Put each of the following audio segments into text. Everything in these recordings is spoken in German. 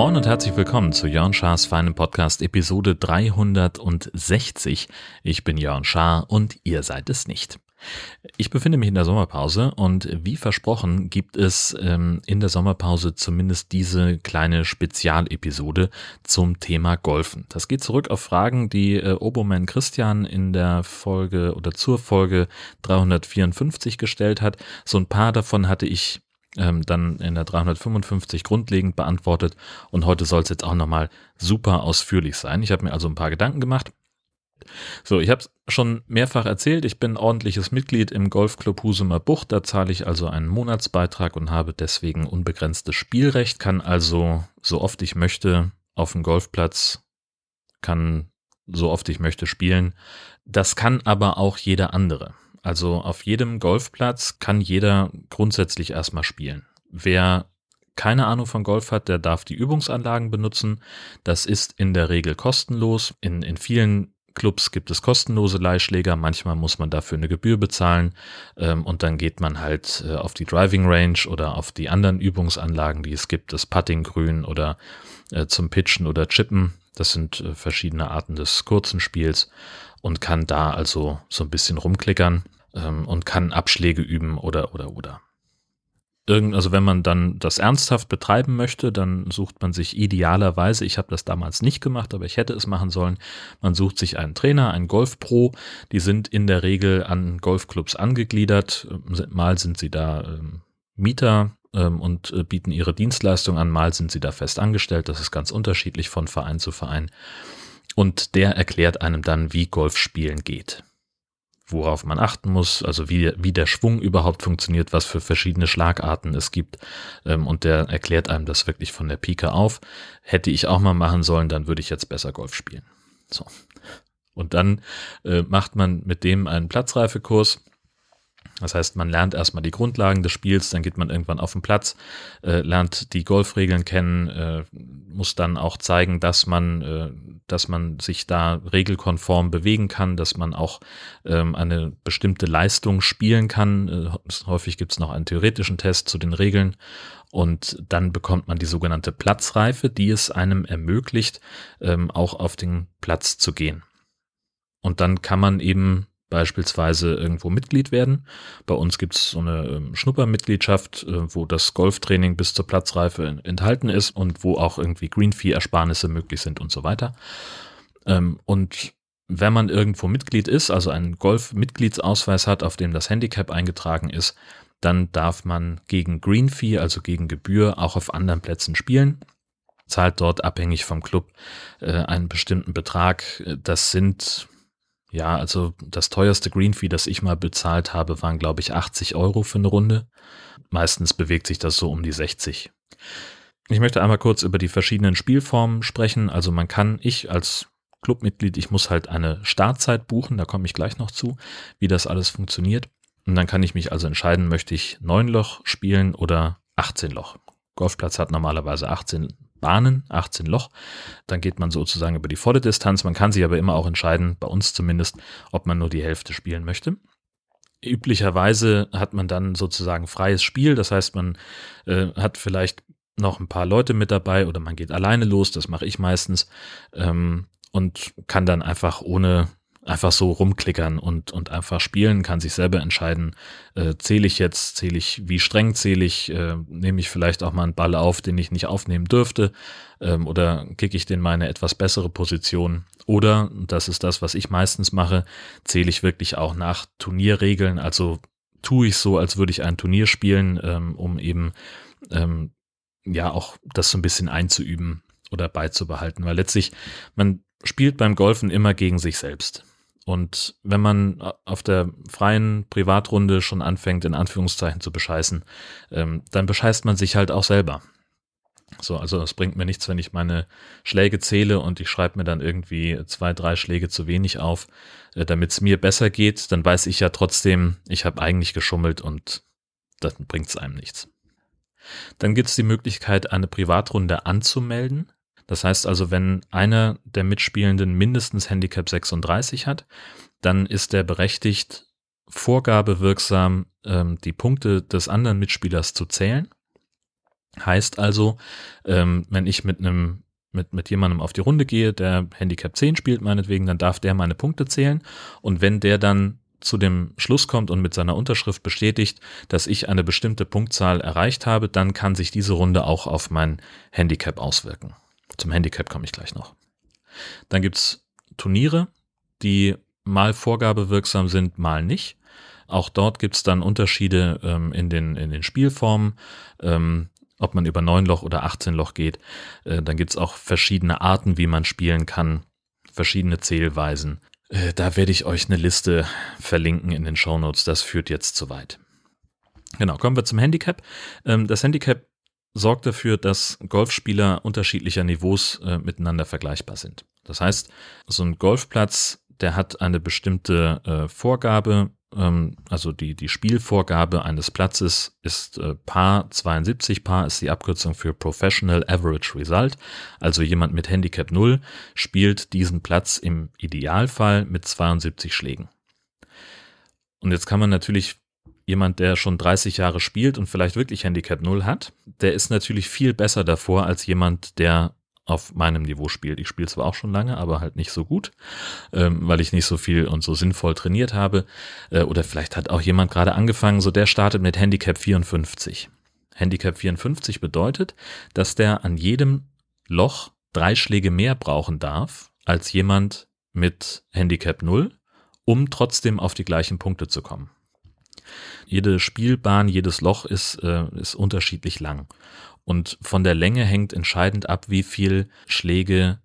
Moin und herzlich willkommen zu Jörn Schars feinem Podcast Episode 360. Ich bin Jörn Schaar und ihr seid es nicht. Ich befinde mich in der Sommerpause und wie versprochen gibt es ähm, in der Sommerpause zumindest diese kleine Spezialepisode zum Thema Golfen. Das geht zurück auf Fragen, die äh, Oboman Christian in der Folge oder zur Folge 354 gestellt hat. So ein paar davon hatte ich ähm, dann in der 355 grundlegend beantwortet und heute soll es jetzt auch nochmal super ausführlich sein. Ich habe mir also ein paar Gedanken gemacht. So, ich habe es schon mehrfach erzählt, ich bin ordentliches Mitglied im Golfclub Husumer Bucht, da zahle ich also einen Monatsbeitrag und habe deswegen unbegrenztes Spielrecht, kann also so oft ich möchte auf dem Golfplatz, kann so oft ich möchte spielen. Das kann aber auch jeder andere. Also auf jedem Golfplatz kann jeder grundsätzlich erstmal spielen. Wer keine Ahnung von Golf hat, der darf die Übungsanlagen benutzen. Das ist in der Regel kostenlos. In, in vielen Clubs gibt es kostenlose Leihschläger, manchmal muss man dafür eine Gebühr bezahlen ähm, und dann geht man halt äh, auf die Driving Range oder auf die anderen Übungsanlagen, die es gibt, das Puttinggrün oder äh, zum Pitchen oder Chippen. Das sind äh, verschiedene Arten des kurzen Spiels und kann da also so ein bisschen rumklickern ähm, und kann Abschläge üben oder oder oder. Irgend, also wenn man dann das ernsthaft betreiben möchte, dann sucht man sich idealerweise, ich habe das damals nicht gemacht, aber ich hätte es machen sollen, man sucht sich einen Trainer, einen Golfpro, die sind in der Regel an Golfclubs angegliedert, mal sind sie da ähm, Mieter ähm, und äh, bieten ihre Dienstleistung an, mal sind sie da fest angestellt, das ist ganz unterschiedlich von Verein zu Verein. Und der erklärt einem dann, wie Golf spielen geht worauf man achten muss, also wie, wie der Schwung überhaupt funktioniert, was für verschiedene Schlagarten es gibt. Ähm, und der erklärt einem das wirklich von der Pike auf. Hätte ich auch mal machen sollen, dann würde ich jetzt besser Golf spielen. So. Und dann äh, macht man mit dem einen Platzreifekurs das heißt, man lernt erstmal die Grundlagen des Spiels, dann geht man irgendwann auf den Platz, äh, lernt die Golfregeln kennen, äh, muss dann auch zeigen, dass man, äh, dass man sich da regelkonform bewegen kann, dass man auch ähm, eine bestimmte Leistung spielen kann. Äh, häufig gibt es noch einen theoretischen Test zu den Regeln und dann bekommt man die sogenannte Platzreife, die es einem ermöglicht, ähm, auch auf den Platz zu gehen. Und dann kann man eben beispielsweise irgendwo Mitglied werden. Bei uns gibt es so eine ähm, Schnuppermitgliedschaft, äh, wo das Golftraining bis zur Platzreife enthalten ist und wo auch irgendwie Greenfee-Ersparnisse möglich sind und so weiter. Ähm, und wenn man irgendwo Mitglied ist, also einen Golf-Mitgliedsausweis hat, auf dem das Handicap eingetragen ist, dann darf man gegen Greenfee, also gegen Gebühr, auch auf anderen Plätzen spielen zahlt dort abhängig vom Club äh, einen bestimmten Betrag. Das sind ja, also das teuerste Greenfee, das ich mal bezahlt habe, waren, glaube ich, 80 Euro für eine Runde. Meistens bewegt sich das so um die 60. Ich möchte einmal kurz über die verschiedenen Spielformen sprechen. Also man kann, ich als Clubmitglied, ich muss halt eine Startzeit buchen, da komme ich gleich noch zu, wie das alles funktioniert. Und dann kann ich mich also entscheiden, möchte ich 9 Loch spielen oder 18 Loch. Golfplatz hat normalerweise 18 Bahnen, 18 Loch. Dann geht man sozusagen über die volle Distanz. Man kann sich aber immer auch entscheiden, bei uns zumindest, ob man nur die Hälfte spielen möchte. Üblicherweise hat man dann sozusagen freies Spiel. Das heißt, man äh, hat vielleicht noch ein paar Leute mit dabei oder man geht alleine los. Das mache ich meistens. Ähm, und kann dann einfach ohne einfach so rumklickern und, und einfach spielen, kann sich selber entscheiden, äh, zähle ich jetzt, zähle ich, wie streng zähle ich, äh, nehme ich vielleicht auch mal einen Ball auf, den ich nicht aufnehmen dürfte, ähm, oder kicke ich den meine etwas bessere Position. Oder, das ist das, was ich meistens mache, zähle ich wirklich auch nach Turnierregeln, also tue ich so, als würde ich ein Turnier spielen, ähm, um eben ähm, ja auch das so ein bisschen einzuüben oder beizubehalten, weil letztlich man spielt beim Golfen immer gegen sich selbst. Und wenn man auf der freien Privatrunde schon anfängt, in Anführungszeichen zu bescheißen, ähm, dann bescheißt man sich halt auch selber. So, also es bringt mir nichts, wenn ich meine Schläge zähle und ich schreibe mir dann irgendwie zwei, drei Schläge zu wenig auf, äh, damit es mir besser geht, dann weiß ich ja trotzdem, ich habe eigentlich geschummelt und das bringt es einem nichts. Dann gibt es die Möglichkeit, eine Privatrunde anzumelden. Das heißt also, wenn einer der Mitspielenden mindestens Handicap 36 hat, dann ist er berechtigt, vorgabewirksam ähm, die Punkte des anderen Mitspielers zu zählen. Heißt also, ähm, wenn ich mit einem mit, mit jemandem auf die Runde gehe, der Handicap 10 spielt meinetwegen, dann darf der meine Punkte zählen. Und wenn der dann zu dem Schluss kommt und mit seiner Unterschrift bestätigt, dass ich eine bestimmte Punktzahl erreicht habe, dann kann sich diese Runde auch auf mein Handicap auswirken. Zum Handicap komme ich gleich noch. Dann gibt's Turniere, die mal vorgabewirksam sind, mal nicht. Auch dort gibt's dann Unterschiede ähm, in, den, in den Spielformen, ähm, ob man über 9 Loch oder 18 Loch geht. Äh, dann gibt's auch verschiedene Arten, wie man spielen kann, verschiedene Zählweisen. Äh, da werde ich euch eine Liste verlinken in den Show Notes. Das führt jetzt zu weit. Genau, kommen wir zum Handicap. Ähm, das Handicap sorgt dafür, dass Golfspieler unterschiedlicher Niveaus äh, miteinander vergleichbar sind. Das heißt, so ein Golfplatz, der hat eine bestimmte äh, Vorgabe, ähm, also die, die Spielvorgabe eines Platzes ist äh, Paar 72. Paar ist die Abkürzung für Professional Average Result. Also jemand mit Handicap 0 spielt diesen Platz im Idealfall mit 72 Schlägen. Und jetzt kann man natürlich jemand, der schon 30 Jahre spielt und vielleicht wirklich Handicap 0 hat, der ist natürlich viel besser davor als jemand, der auf meinem Niveau spielt. Ich spiele zwar auch schon lange, aber halt nicht so gut, ähm, weil ich nicht so viel und so sinnvoll trainiert habe. Äh, oder vielleicht hat auch jemand gerade angefangen, so der startet mit Handicap 54. Handicap 54 bedeutet, dass der an jedem Loch drei Schläge mehr brauchen darf als jemand mit Handicap 0, um trotzdem auf die gleichen Punkte zu kommen. Jede Spielbahn, jedes Loch ist, äh, ist unterschiedlich lang. Und von der Länge hängt entscheidend ab, wie viel Schläge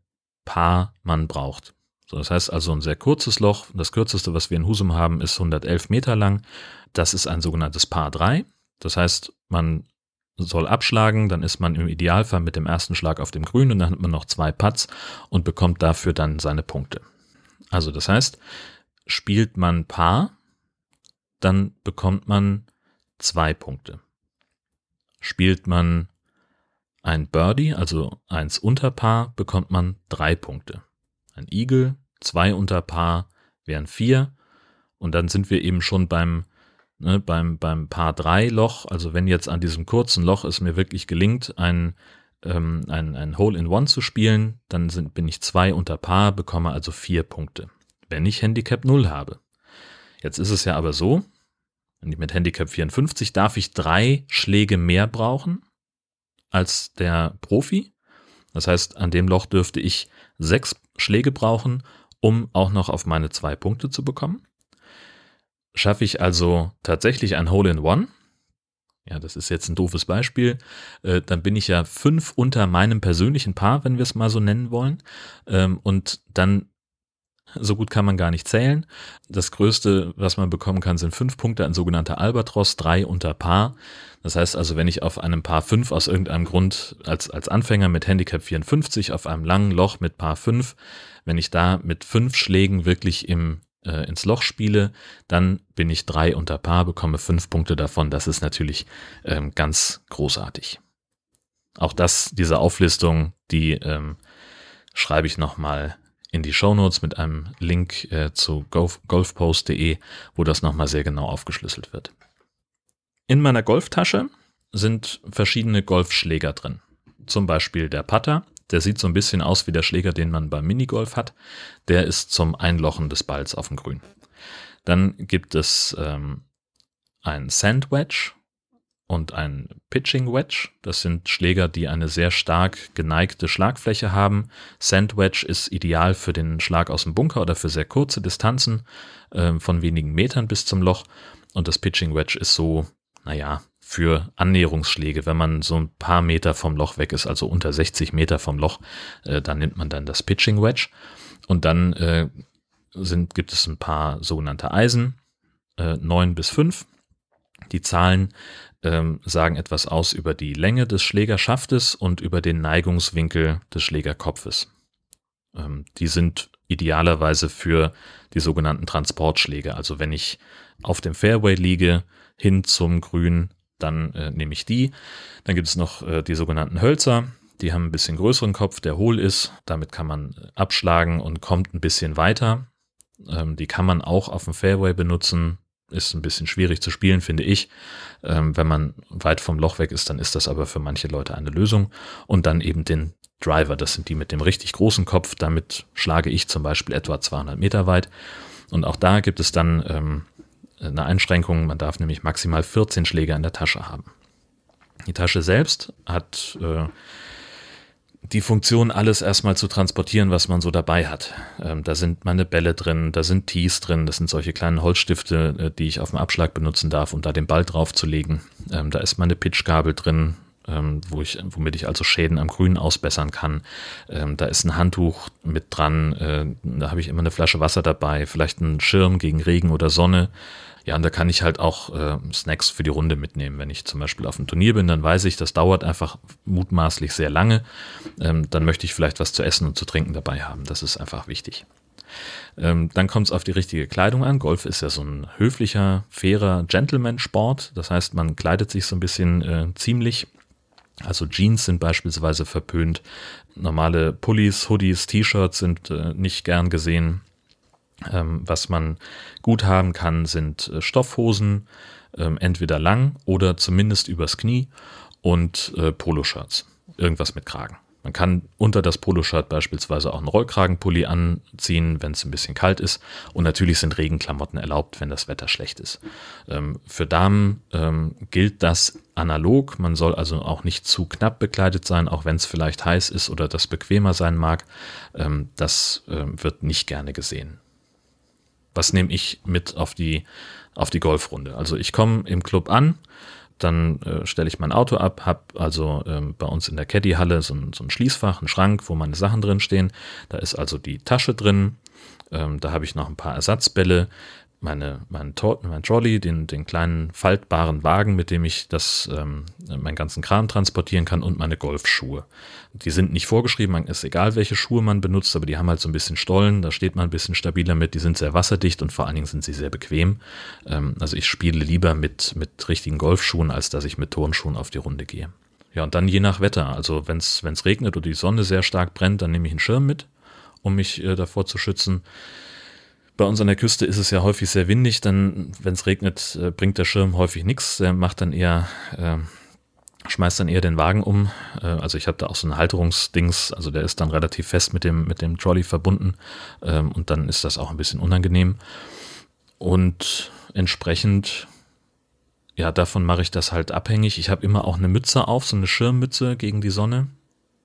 Paar man braucht. So, das heißt also ein sehr kurzes Loch. Das kürzeste, was wir in Husum haben, ist 111 Meter lang. Das ist ein sogenanntes Paar 3. Das heißt, man soll abschlagen, dann ist man im Idealfall mit dem ersten Schlag auf dem Grün und dann hat man noch zwei Putts und bekommt dafür dann seine Punkte. Also das heißt, spielt man Paar, dann bekommt man zwei Punkte. Spielt man ein Birdie, also eins unter Paar, bekommt man drei Punkte. Ein Igel, zwei unter Paar wären vier. Und dann sind wir eben schon beim, ne, beim, beim Paar drei Loch. Also wenn jetzt an diesem kurzen Loch es mir wirklich gelingt, ein, ähm, ein, ein Hole in One zu spielen, dann sind, bin ich zwei unter Paar, bekomme also vier Punkte. Wenn ich Handicap 0 habe. Jetzt ist es ja aber so, mit Handicap 54 darf ich drei Schläge mehr brauchen als der Profi. Das heißt, an dem Loch dürfte ich sechs Schläge brauchen, um auch noch auf meine zwei Punkte zu bekommen. Schaffe ich also tatsächlich ein Hole in One, ja, das ist jetzt ein doofes Beispiel, äh, dann bin ich ja fünf unter meinem persönlichen Paar, wenn wir es mal so nennen wollen. Ähm, und dann so gut kann man gar nicht zählen. Das größte, was man bekommen kann, sind fünf Punkte, ein sogenannter Albatros, drei unter Paar. Das heißt also, wenn ich auf einem Paar fünf aus irgendeinem Grund als, als Anfänger mit Handicap 54 auf einem langen Loch mit Paar fünf, wenn ich da mit fünf Schlägen wirklich im, äh, ins Loch spiele, dann bin ich drei unter Paar, bekomme fünf Punkte davon. Das ist natürlich ähm, ganz großartig. Auch das, diese Auflistung, die ähm, schreibe ich nochmal in die Shownotes mit einem Link äh, zu golf, golfpost.de, wo das nochmal sehr genau aufgeschlüsselt wird. In meiner Golftasche sind verschiedene Golfschläger drin. Zum Beispiel der Putter, der sieht so ein bisschen aus wie der Schläger, den man beim Minigolf hat. Der ist zum Einlochen des Balls auf dem Grün. Dann gibt es ähm, ein Sandwedge, und ein Pitching Wedge. Das sind Schläger, die eine sehr stark geneigte Schlagfläche haben. Sand Wedge ist ideal für den Schlag aus dem Bunker oder für sehr kurze Distanzen äh, von wenigen Metern bis zum Loch. Und das Pitching Wedge ist so, naja, für Annäherungsschläge, wenn man so ein paar Meter vom Loch weg ist, also unter 60 Meter vom Loch, äh, dann nimmt man dann das Pitching Wedge. Und dann äh, sind, gibt es ein paar sogenannte Eisen, äh, 9 bis 5. Die Zahlen ähm, sagen etwas aus über die Länge des Schlägerschaftes und über den Neigungswinkel des Schlägerkopfes. Ähm, die sind idealerweise für die sogenannten Transportschläge. Also wenn ich auf dem Fairway liege, hin zum Grün, dann äh, nehme ich die. Dann gibt es noch äh, die sogenannten Hölzer. Die haben ein bisschen größeren Kopf, der hohl ist. Damit kann man abschlagen und kommt ein bisschen weiter. Ähm, die kann man auch auf dem Fairway benutzen. Ist ein bisschen schwierig zu spielen, finde ich. Ähm, wenn man weit vom Loch weg ist, dann ist das aber für manche Leute eine Lösung. Und dann eben den Driver, das sind die mit dem richtig großen Kopf. Damit schlage ich zum Beispiel etwa 200 Meter weit. Und auch da gibt es dann ähm, eine Einschränkung. Man darf nämlich maximal 14 Schläger in der Tasche haben. Die Tasche selbst hat äh, die Funktion, alles erstmal zu transportieren, was man so dabei hat. Ähm, da sind meine Bälle drin, da sind Tees drin, das sind solche kleinen Holzstifte, äh, die ich auf dem Abschlag benutzen darf, um da den Ball draufzulegen. Ähm, da ist meine Pitchgabel drin, ähm, wo ich, womit ich also Schäden am Grün ausbessern kann. Ähm, da ist ein Handtuch mit dran, äh, da habe ich immer eine Flasche Wasser dabei, vielleicht ein Schirm gegen Regen oder Sonne. Ja, und da kann ich halt auch äh, Snacks für die Runde mitnehmen. Wenn ich zum Beispiel auf einem Turnier bin, dann weiß ich, das dauert einfach mutmaßlich sehr lange. Ähm, dann möchte ich vielleicht was zu essen und zu trinken dabei haben. Das ist einfach wichtig. Ähm, dann kommt es auf die richtige Kleidung an. Golf ist ja so ein höflicher, fairer Gentleman-Sport. Das heißt, man kleidet sich so ein bisschen äh, ziemlich. Also Jeans sind beispielsweise verpönt. Normale Pullis, Hoodies, T-Shirts sind äh, nicht gern gesehen. Ähm, was man gut haben kann, sind äh, Stoffhosen, ähm, entweder lang oder zumindest übers Knie und äh, Poloshirts. Irgendwas mit Kragen. Man kann unter das Poloshirt beispielsweise auch einen Rollkragenpulli anziehen, wenn es ein bisschen kalt ist. Und natürlich sind Regenklamotten erlaubt, wenn das Wetter schlecht ist. Ähm, für Damen ähm, gilt das analog. Man soll also auch nicht zu knapp bekleidet sein, auch wenn es vielleicht heiß ist oder das bequemer sein mag. Ähm, das äh, wird nicht gerne gesehen was nehme ich mit auf die, auf die Golfrunde. Also ich komme im Club an, dann äh, stelle ich mein Auto ab, habe also ähm, bei uns in der Caddy-Halle so so ein Schließfach, einen Schrank, wo meine Sachen drin stehen. Da ist also die Tasche drin, ähm, da habe ich noch ein paar Ersatzbälle, meine, mein, mein Trolley, den, den kleinen faltbaren Wagen, mit dem ich das, ähm, meinen ganzen Kram transportieren kann und meine Golfschuhe. Die sind nicht vorgeschrieben, man ist egal, welche Schuhe man benutzt, aber die haben halt so ein bisschen Stollen, da steht man ein bisschen stabiler mit, die sind sehr wasserdicht und vor allen Dingen sind sie sehr bequem. Ähm, also ich spiele lieber mit, mit richtigen Golfschuhen, als dass ich mit Turnschuhen auf die Runde gehe. Ja, und dann je nach Wetter. Also wenn es regnet oder die Sonne sehr stark brennt, dann nehme ich einen Schirm mit, um mich äh, davor zu schützen. Bei uns an der Küste ist es ja häufig sehr windig, dann, wenn es regnet, äh, bringt der Schirm häufig nichts. Der macht dann eher, äh, schmeißt dann eher den Wagen um. Äh, also ich habe da auch so ein Halterungsdings, also der ist dann relativ fest mit dem, mit dem Trolley verbunden ähm, und dann ist das auch ein bisschen unangenehm. Und entsprechend, ja, davon mache ich das halt abhängig. Ich habe immer auch eine Mütze auf, so eine Schirmmütze gegen die Sonne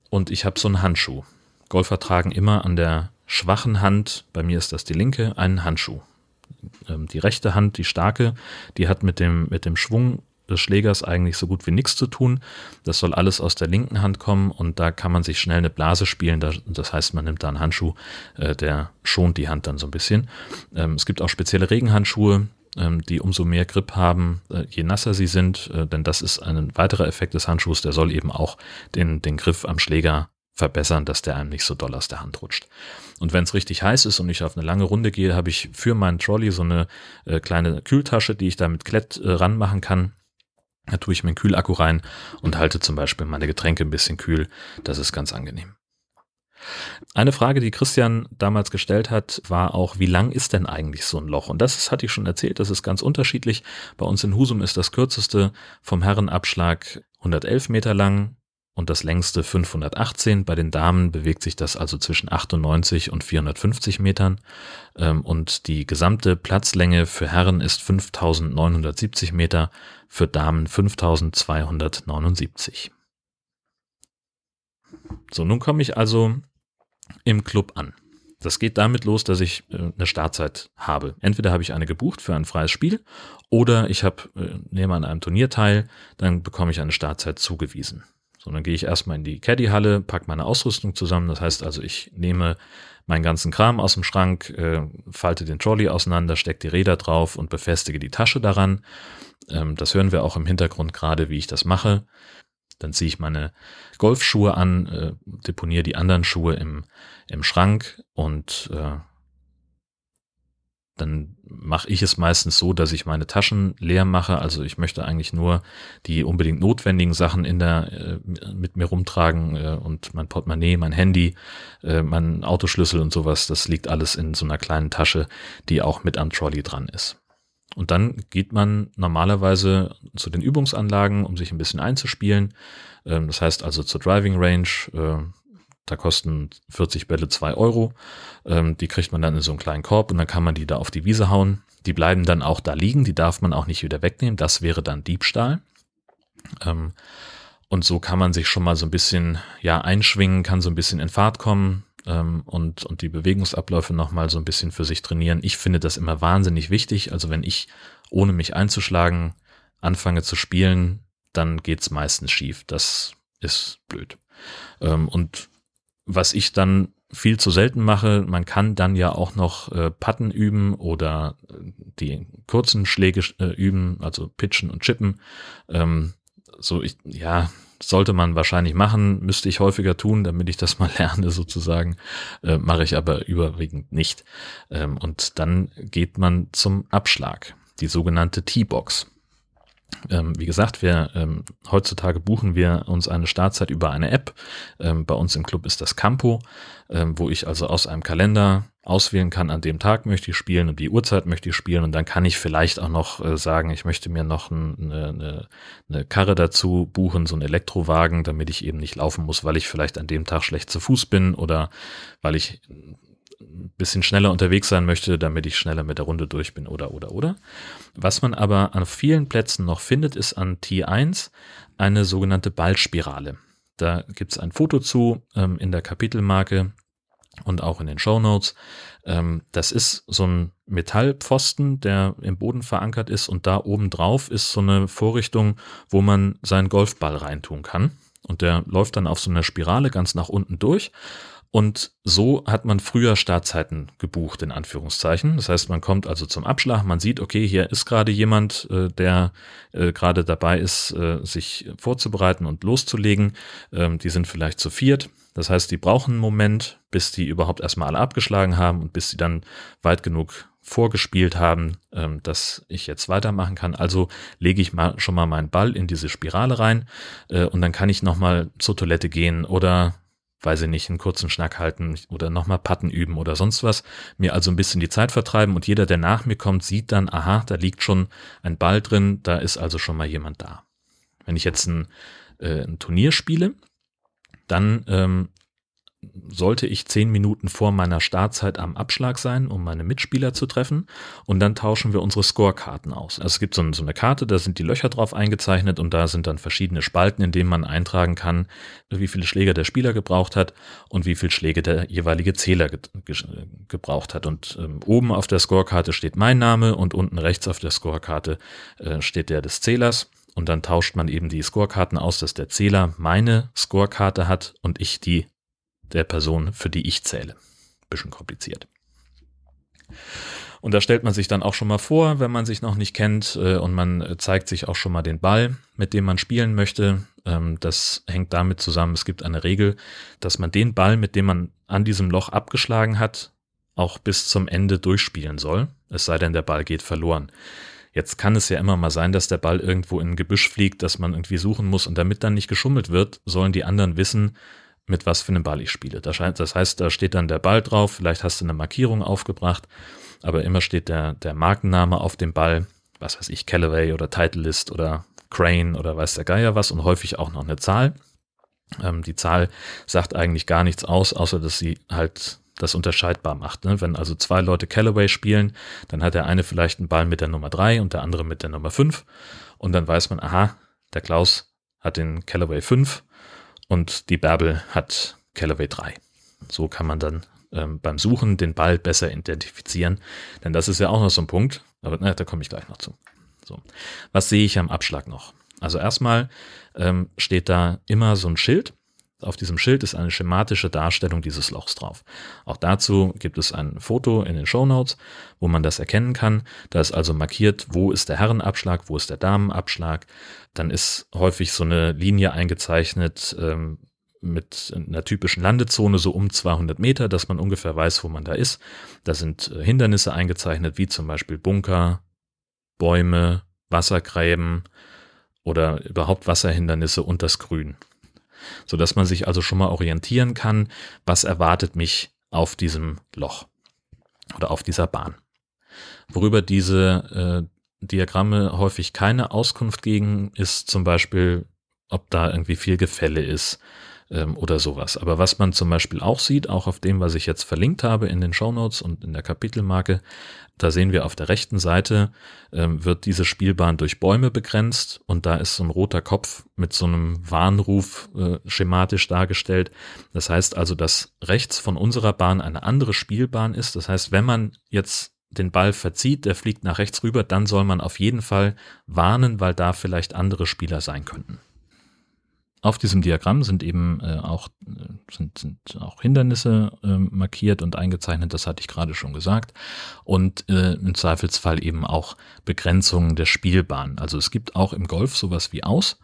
und ich habe so einen Handschuh. Golfer tragen immer an der schwachen Hand, bei mir ist das die linke, einen Handschuh. Ähm, die rechte Hand, die starke, die hat mit dem, mit dem Schwung des Schlägers eigentlich so gut wie nichts zu tun. Das soll alles aus der linken Hand kommen und da kann man sich schnell eine Blase spielen. Das heißt, man nimmt da einen Handschuh, äh, der schont die Hand dann so ein bisschen. Ähm, es gibt auch spezielle Regenhandschuhe, ähm, die umso mehr Grip haben, äh, je nasser sie sind, äh, denn das ist ein weiterer Effekt des Handschuhs, der soll eben auch den, den Griff am Schläger verbessern, dass der einem nicht so doll aus der Hand rutscht. Und wenn es richtig heiß ist und ich auf eine lange Runde gehe, habe ich für meinen Trolley so eine äh, kleine Kühltasche, die ich da mit Klett äh, ranmachen kann. Da tue ich meinen Kühlakku rein und halte zum Beispiel meine Getränke ein bisschen kühl. Das ist ganz angenehm. Eine Frage, die Christian damals gestellt hat, war auch, wie lang ist denn eigentlich so ein Loch? Und das ist, hatte ich schon erzählt, das ist ganz unterschiedlich. Bei uns in Husum ist das kürzeste vom Herrenabschlag 111 Meter lang, und das längste 518. Bei den Damen bewegt sich das also zwischen 98 und 450 Metern ähm, und die gesamte Platzlänge für Herren ist 5970 Meter, für Damen 5279. So, nun komme ich also im Club an. Das geht damit los, dass ich äh, eine Startzeit habe. Entweder habe ich eine gebucht für ein freies Spiel oder ich habe, äh, nehme an einem Turnier teil, dann bekomme ich eine Startzeit zugewiesen. So, dann gehe ich erstmal in die Caddy-Halle, packe meine Ausrüstung zusammen. Das heißt also, ich nehme meinen ganzen Kram aus dem Schrank, äh, falte den Trolley auseinander, stecke die Räder drauf und befestige die Tasche daran. Ähm, das hören wir auch im Hintergrund gerade, wie ich das mache. Dann ziehe ich meine Golfschuhe an, äh, deponiere die anderen Schuhe im, im Schrank und äh, dann mache ich es meistens so, dass ich meine Taschen leer mache. Also ich möchte eigentlich nur die unbedingt notwendigen Sachen in der äh, mit mir rumtragen äh, und mein Portemonnaie, mein Handy, äh, mein Autoschlüssel und sowas. Das liegt alles in so einer kleinen Tasche, die auch mit am Trolley dran ist. Und dann geht man normalerweise zu den Übungsanlagen, um sich ein bisschen einzuspielen. Ähm, das heißt also zur Driving Range. Da kosten 40 Bälle zwei Euro. Ähm, die kriegt man dann in so einen kleinen Korb und dann kann man die da auf die Wiese hauen. Die bleiben dann auch da liegen, die darf man auch nicht wieder wegnehmen. Das wäre dann Diebstahl. Ähm, und so kann man sich schon mal so ein bisschen ja einschwingen, kann so ein bisschen in Fahrt kommen ähm, und, und die Bewegungsabläufe nochmal so ein bisschen für sich trainieren. Ich finde das immer wahnsinnig wichtig. Also wenn ich ohne mich einzuschlagen anfange zu spielen, dann geht's meistens schief. Das ist blöd. Ähm, und was ich dann viel zu selten mache, man kann dann ja auch noch äh, Patten üben oder äh, die kurzen Schläge äh, üben, also pitchen und chippen. Ähm, so ich, ja, sollte man wahrscheinlich machen, müsste ich häufiger tun, damit ich das mal lerne sozusagen, äh, mache ich aber überwiegend nicht. Ähm, und dann geht man zum Abschlag, die sogenannte T-Box. Ähm, wie gesagt, wir ähm, heutzutage buchen wir uns eine Startzeit über eine App. Ähm, bei uns im Club ist das Campo, ähm, wo ich also aus einem Kalender auswählen kann, an dem Tag möchte ich spielen und die Uhrzeit möchte ich spielen und dann kann ich vielleicht auch noch äh, sagen, ich möchte mir noch ein, eine, eine, eine Karre dazu buchen, so einen Elektrowagen, damit ich eben nicht laufen muss, weil ich vielleicht an dem Tag schlecht zu Fuß bin oder weil ich bisschen schneller unterwegs sein möchte, damit ich schneller mit der Runde durch bin oder oder oder. Was man aber an vielen Plätzen noch findet, ist an T1 eine sogenannte Ballspirale. Da gibt es ein Foto zu ähm, in der Kapitelmarke und auch in den Show Notes. Ähm, das ist so ein Metallpfosten, der im Boden verankert ist und da oben drauf ist so eine Vorrichtung, wo man seinen Golfball reintun kann. Und der läuft dann auf so einer Spirale ganz nach unten durch und so hat man früher Startzeiten gebucht, in Anführungszeichen. Das heißt, man kommt also zum Abschlag, man sieht, okay, hier ist gerade jemand, äh, der äh, gerade dabei ist, äh, sich vorzubereiten und loszulegen. Ähm, die sind vielleicht zu viert. Das heißt, die brauchen einen Moment, bis die überhaupt erstmal alle abgeschlagen haben und bis sie dann weit genug vorgespielt haben, ähm, dass ich jetzt weitermachen kann. Also lege ich mal schon mal meinen Ball in diese Spirale rein äh, und dann kann ich nochmal zur Toilette gehen oder weiß ich nicht, einen kurzen Schnack halten oder nochmal Patten üben oder sonst was, mir also ein bisschen die Zeit vertreiben und jeder, der nach mir kommt, sieht dann, aha, da liegt schon ein Ball drin, da ist also schon mal jemand da. Wenn ich jetzt ein, äh, ein Turnier spiele, dann ähm, sollte ich zehn Minuten vor meiner Startzeit am Abschlag sein, um meine Mitspieler zu treffen. Und dann tauschen wir unsere Scorekarten aus. Also es gibt so, eine Karte, da sind die Löcher drauf eingezeichnet und da sind dann verschiedene Spalten, in denen man eintragen kann, wie viele Schläge der Spieler gebraucht hat und wie viele Schläge der jeweilige Zähler ge ge gebraucht hat. Und ähm, oben auf der Scorekarte steht mein Name und unten rechts auf der Scorekarte äh, steht der des Zählers. Und dann tauscht man eben die Scorekarten aus, dass der Zähler meine Scorekarte hat und ich die der Person, für die ich zähle. Bisschen kompliziert. Und da stellt man sich dann auch schon mal vor, wenn man sich noch nicht kennt äh, und man äh, zeigt sich auch schon mal den Ball, mit dem man spielen möchte. Ähm, das hängt damit zusammen, es gibt eine Regel, dass man den Ball, mit dem man an diesem Loch abgeschlagen hat, auch bis zum Ende durchspielen soll, es sei denn, der Ball geht verloren. Jetzt kann es ja immer mal sein, dass der Ball irgendwo in ein Gebüsch fliegt, dass man irgendwie suchen muss und damit dann nicht geschummelt wird, sollen die anderen wissen, mit was für einem Ball ich spiele. Das heißt, da steht dann der Ball drauf, vielleicht hast du eine Markierung aufgebracht, aber immer steht der, der Markenname auf dem Ball, was weiß ich, Callaway oder Titleist oder Crane oder weiß der Geier was und häufig auch noch eine Zahl. Ähm, die Zahl sagt eigentlich gar nichts aus, außer dass sie halt das unterscheidbar macht. Ne? Wenn also zwei Leute Callaway spielen, dann hat der eine vielleicht einen Ball mit der Nummer drei und der andere mit der Nummer fünf und dann weiß man, aha, der Klaus hat den Callaway 5 und die Bärbel hat Callaway 3. So kann man dann ähm, beim Suchen den Ball besser identifizieren, denn das ist ja auch noch so ein Punkt, aber na, da komme ich gleich noch zu. So. Was sehe ich am Abschlag noch? Also erstmal ähm, steht da immer so ein Schild. Auf diesem Schild ist eine schematische Darstellung dieses Lochs drauf. Auch dazu gibt es ein Foto in den Show Notes, wo man das erkennen kann. Da ist also markiert, wo ist der Herrenabschlag, wo ist der Damenabschlag, dann ist häufig so eine Linie eingezeichnet, ähm, mit einer typischen Landezone so um 200 Meter, dass man ungefähr weiß, wo man da ist. Da sind äh, Hindernisse eingezeichnet, wie zum Beispiel Bunker, Bäume, Wassergräben oder überhaupt Wasserhindernisse und das Grün. Sodass man sich also schon mal orientieren kann, was erwartet mich auf diesem Loch oder auf dieser Bahn. Worüber diese äh, Diagramme häufig keine Auskunft geben, ist zum Beispiel, ob da irgendwie viel Gefälle ist ähm, oder sowas. Aber was man zum Beispiel auch sieht, auch auf dem, was ich jetzt verlinkt habe in den Show Notes und in der Kapitelmarke, da sehen wir auf der rechten Seite, ähm, wird diese Spielbahn durch Bäume begrenzt und da ist so ein roter Kopf mit so einem Warnruf äh, schematisch dargestellt. Das heißt also, dass rechts von unserer Bahn eine andere Spielbahn ist. Das heißt, wenn man jetzt den Ball verzieht, der fliegt nach rechts rüber, dann soll man auf jeden Fall warnen, weil da vielleicht andere Spieler sein könnten. Auf diesem Diagramm sind eben äh, auch, äh, sind, sind auch Hindernisse äh, markiert und eingezeichnet, das hatte ich gerade schon gesagt. Und äh, im Zweifelsfall eben auch Begrenzungen der Spielbahn. Also es gibt auch im Golf sowas wie Aus.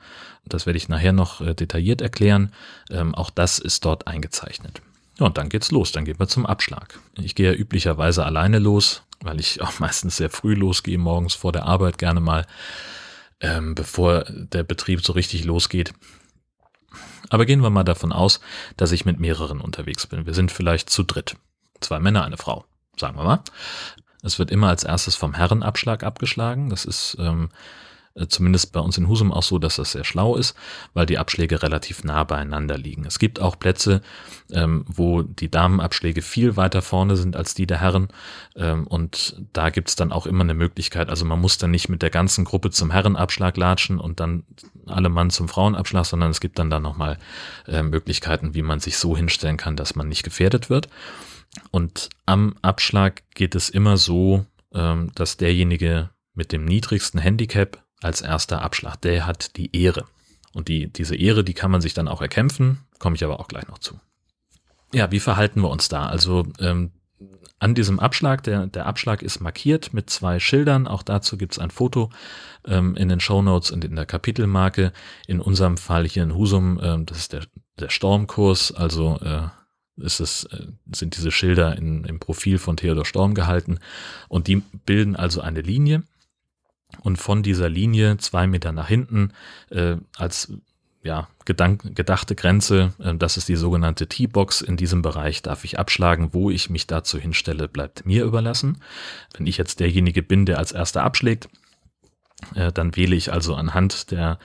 Das werde ich nachher noch äh, detailliert erklären. Ähm, auch das ist dort eingezeichnet. Ja, und dann geht's los, dann gehen wir zum Abschlag. Ich gehe ja üblicherweise alleine los, weil ich auch meistens sehr früh losgehe, morgens vor der Arbeit gerne mal, ähm, bevor der Betrieb so richtig losgeht. Aber gehen wir mal davon aus, dass ich mit mehreren unterwegs bin. Wir sind vielleicht zu dritt. Zwei Männer, eine Frau, sagen wir mal. Es wird immer als erstes vom Herrenabschlag abgeschlagen. Das ist ähm, äh, zumindest bei uns in Husum auch so, dass das sehr schlau ist, weil die Abschläge relativ nah beieinander liegen. Es gibt auch Plätze, ähm, wo die Damenabschläge viel weiter vorne sind als die der Herren ähm, und da gibt's dann auch immer eine Möglichkeit, also man muss dann nicht mit der ganzen Gruppe zum Herrenabschlag latschen und dann alle Mann zum Frauenabschlag, sondern es gibt dann da nochmal äh, Möglichkeiten, wie man sich so hinstellen kann, dass man nicht gefährdet wird. Und am Abschlag geht es immer so, ähm, dass derjenige mit dem niedrigsten Handicap als erster Abschlag. Der hat die Ehre. Und die, diese Ehre, die kann man sich dann auch erkämpfen, komme ich aber auch gleich noch zu. Ja, wie verhalten wir uns da? Also ähm, an diesem Abschlag, der, der Abschlag ist markiert mit zwei Schildern. Auch dazu gibt es ein Foto ähm, in den Show Notes und in der Kapitelmarke. In unserem Fall hier in Husum, ähm, das ist der, der Stormkurs, also äh, ist es, äh, sind diese Schilder in, im Profil von Theodor Storm gehalten. Und die bilden also eine Linie und von dieser Linie zwei Meter nach hinten äh, als ja, gedank, gedachte Grenze, äh, das ist die sogenannte T-Box. In diesem Bereich darf ich abschlagen. Wo ich mich dazu hinstelle, bleibt mir überlassen. Wenn ich jetzt derjenige bin, der als erster abschlägt, äh, dann wähle ich also anhand der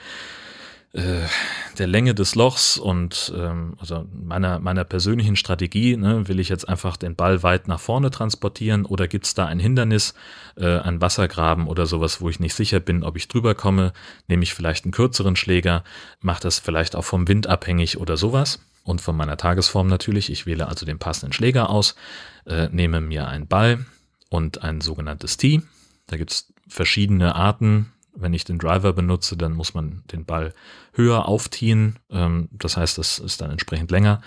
der Länge des Lochs und ähm, also meiner, meiner persönlichen Strategie, ne, will ich jetzt einfach den Ball weit nach vorne transportieren oder gibt es da ein Hindernis, äh, ein Wassergraben oder sowas, wo ich nicht sicher bin, ob ich drüber komme, nehme ich vielleicht einen kürzeren Schläger, mache das vielleicht auch vom Wind abhängig oder sowas und von meiner Tagesform natürlich. Ich wähle also den passenden Schläger aus, äh, nehme mir einen Ball und ein sogenanntes Tee. Da gibt es verschiedene Arten, wenn ich den Driver benutze, dann muss man den Ball höher aufziehen. Ähm, das heißt, das ist dann entsprechend länger.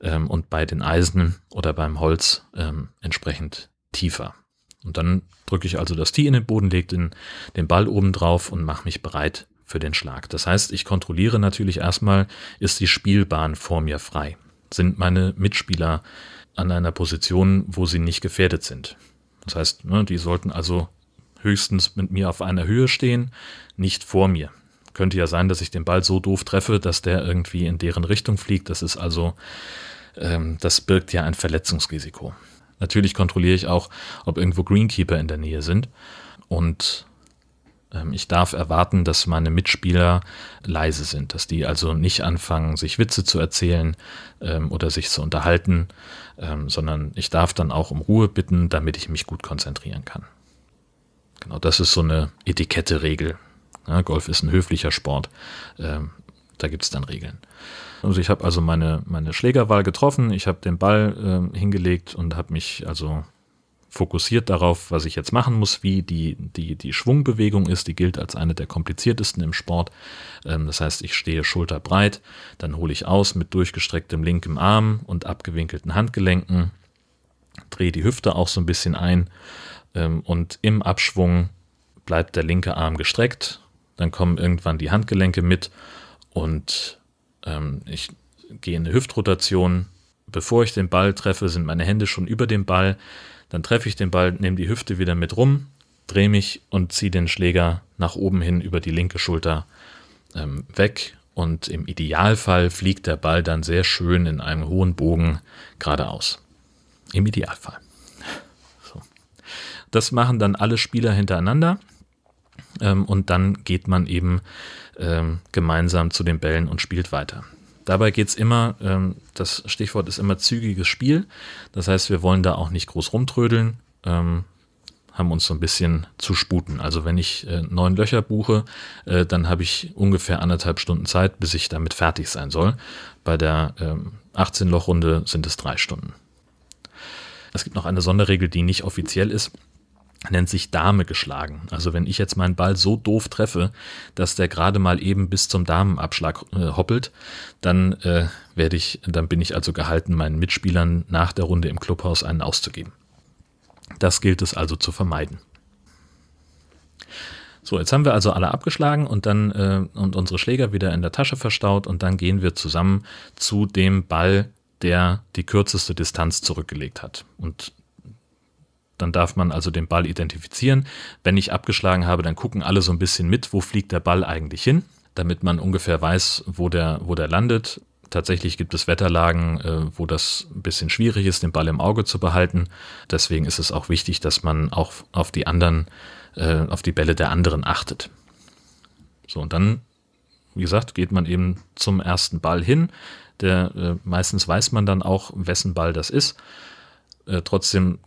Ähm, und bei den Eisen oder beim Holz ähm, entsprechend tiefer. Und dann drücke ich also das Tee in den Boden, lege den, den Ball oben drauf und mache mich bereit für den Schlag. Das heißt, ich kontrolliere natürlich erstmal, ist die Spielbahn vor mir frei? Sind meine Mitspieler an einer Position, wo sie nicht gefährdet sind? Das heißt, ne, die sollten also höchstens mit mir auf einer Höhe stehen, nicht vor mir. Könnte ja sein, dass ich den Ball so doof treffe, dass der irgendwie in deren Richtung fliegt. Das ist also, ähm, das birgt ja ein Verletzungsrisiko. Natürlich kontrolliere ich auch, ob irgendwo Greenkeeper in der Nähe sind. Und ähm, ich darf erwarten, dass meine Mitspieler leise sind, dass die also nicht anfangen, sich Witze zu erzählen ähm, oder sich zu unterhalten, ähm, sondern ich darf dann auch um Ruhe bitten, damit ich mich gut konzentrieren kann. Genau, das ist so eine Etikette-Regel. Ja, Golf ist ein höflicher Sport. Ähm, da gibt es dann Regeln. Also ich habe also meine, meine Schlägerwahl getroffen, ich habe den Ball äh, hingelegt und habe mich also fokussiert darauf, was ich jetzt machen muss, wie die, die, die Schwungbewegung ist. Die gilt als eine der kompliziertesten im Sport. Ähm, das heißt, ich stehe schulterbreit, dann hole ich aus mit durchgestrecktem linkem Arm und abgewinkelten Handgelenken, drehe die Hüfte auch so ein bisschen ein und im Abschwung bleibt der linke Arm gestreckt, dann kommen irgendwann die Handgelenke mit und ähm, ich gehe in eine Hüftrotation. Bevor ich den Ball treffe, sind meine Hände schon über dem Ball. Dann treffe ich den Ball, nehme die Hüfte wieder mit rum, drehe mich und ziehe den Schläger nach oben hin über die linke Schulter ähm, weg. Und im Idealfall fliegt der Ball dann sehr schön in einem hohen Bogen geradeaus. Im Idealfall. Das machen dann alle Spieler hintereinander. Ähm, und dann geht man eben ähm, gemeinsam zu den Bällen und spielt weiter. Dabei geht es immer, ähm, das Stichwort ist immer zügiges Spiel. Das heißt, wir wollen da auch nicht groß rumtrödeln, ähm, haben uns so ein bisschen zu sputen. Also wenn ich äh, neun Löcher buche, äh, dann habe ich ungefähr anderthalb Stunden Zeit, bis ich damit fertig sein soll. Bei der ähm, 18-Loch-Runde sind es drei Stunden. Es gibt noch eine Sonderregel, die nicht offiziell ist nennt sich Dame geschlagen. Also wenn ich jetzt meinen Ball so doof treffe, dass der gerade mal eben bis zum Damenabschlag äh, hoppelt, dann äh, werde ich, dann bin ich also gehalten, meinen Mitspielern nach der Runde im Clubhaus einen auszugeben. Das gilt es also zu vermeiden. So, jetzt haben wir also alle abgeschlagen und dann äh, und unsere Schläger wieder in der Tasche verstaut und dann gehen wir zusammen zu dem Ball, der die kürzeste Distanz zurückgelegt hat. Und dann darf man also den Ball identifizieren. Wenn ich abgeschlagen habe, dann gucken alle so ein bisschen mit, wo fliegt der Ball eigentlich hin, damit man ungefähr weiß, wo der, wo der landet. Tatsächlich gibt es Wetterlagen, äh, wo das ein bisschen schwierig ist, den Ball im Auge zu behalten. Deswegen ist es auch wichtig, dass man auch auf die anderen, äh, auf die Bälle der anderen achtet. So, und dann, wie gesagt, geht man eben zum ersten Ball hin. Der, äh, meistens weiß man dann auch, wessen Ball das ist. Trotzdem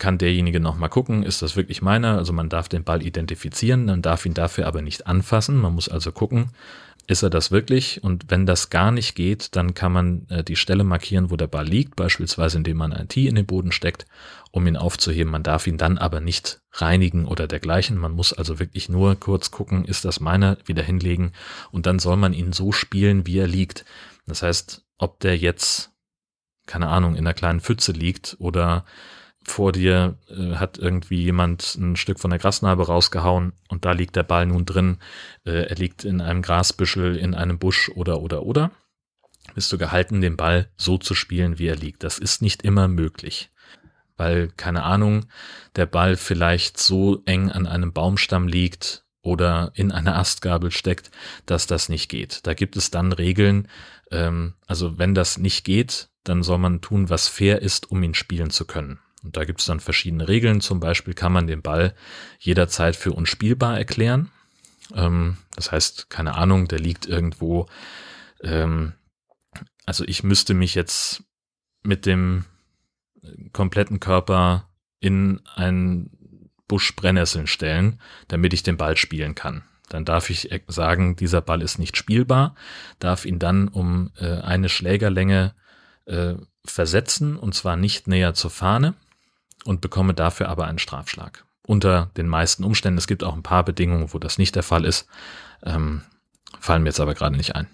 kann derjenige nochmal gucken, ist das wirklich meiner? Also man darf den Ball identifizieren, man darf ihn dafür aber nicht anfassen. Man muss also gucken, ist er das wirklich? Und wenn das gar nicht geht, dann kann man äh, die Stelle markieren, wo der Ball liegt, beispielsweise indem man ein Tee in den Boden steckt, um ihn aufzuheben. Man darf ihn dann aber nicht reinigen oder dergleichen. Man muss also wirklich nur kurz gucken, ist das meiner, wieder hinlegen und dann soll man ihn so spielen, wie er liegt. Das heißt, ob der jetzt, keine Ahnung, in einer kleinen Pfütze liegt oder vor dir äh, hat irgendwie jemand ein Stück von der Grasnarbe rausgehauen und da liegt der Ball nun drin. Äh, er liegt in einem Grasbüschel, in einem Busch oder oder oder. Bist du gehalten, den Ball so zu spielen, wie er liegt. Das ist nicht immer möglich. Weil, keine Ahnung, der Ball vielleicht so eng an einem Baumstamm liegt oder in einer Astgabel steckt, dass das nicht geht. Da gibt es dann Regeln. Ähm, also wenn das nicht geht, dann soll man tun, was fair ist, um ihn spielen zu können. Und da gibt es dann verschiedene Regeln. Zum Beispiel kann man den Ball jederzeit für unspielbar erklären. Ähm, das heißt, keine Ahnung, der liegt irgendwo. Ähm, also ich müsste mich jetzt mit dem kompletten Körper in einen Busch Brennnesseln stellen, damit ich den Ball spielen kann. Dann darf ich sagen, dieser Ball ist nicht spielbar, darf ihn dann um äh, eine Schlägerlänge äh, versetzen und zwar nicht näher zur Fahne und bekomme dafür aber einen Strafschlag. Unter den meisten Umständen. Es gibt auch ein paar Bedingungen, wo das nicht der Fall ist. Ähm, fallen mir jetzt aber gerade nicht ein.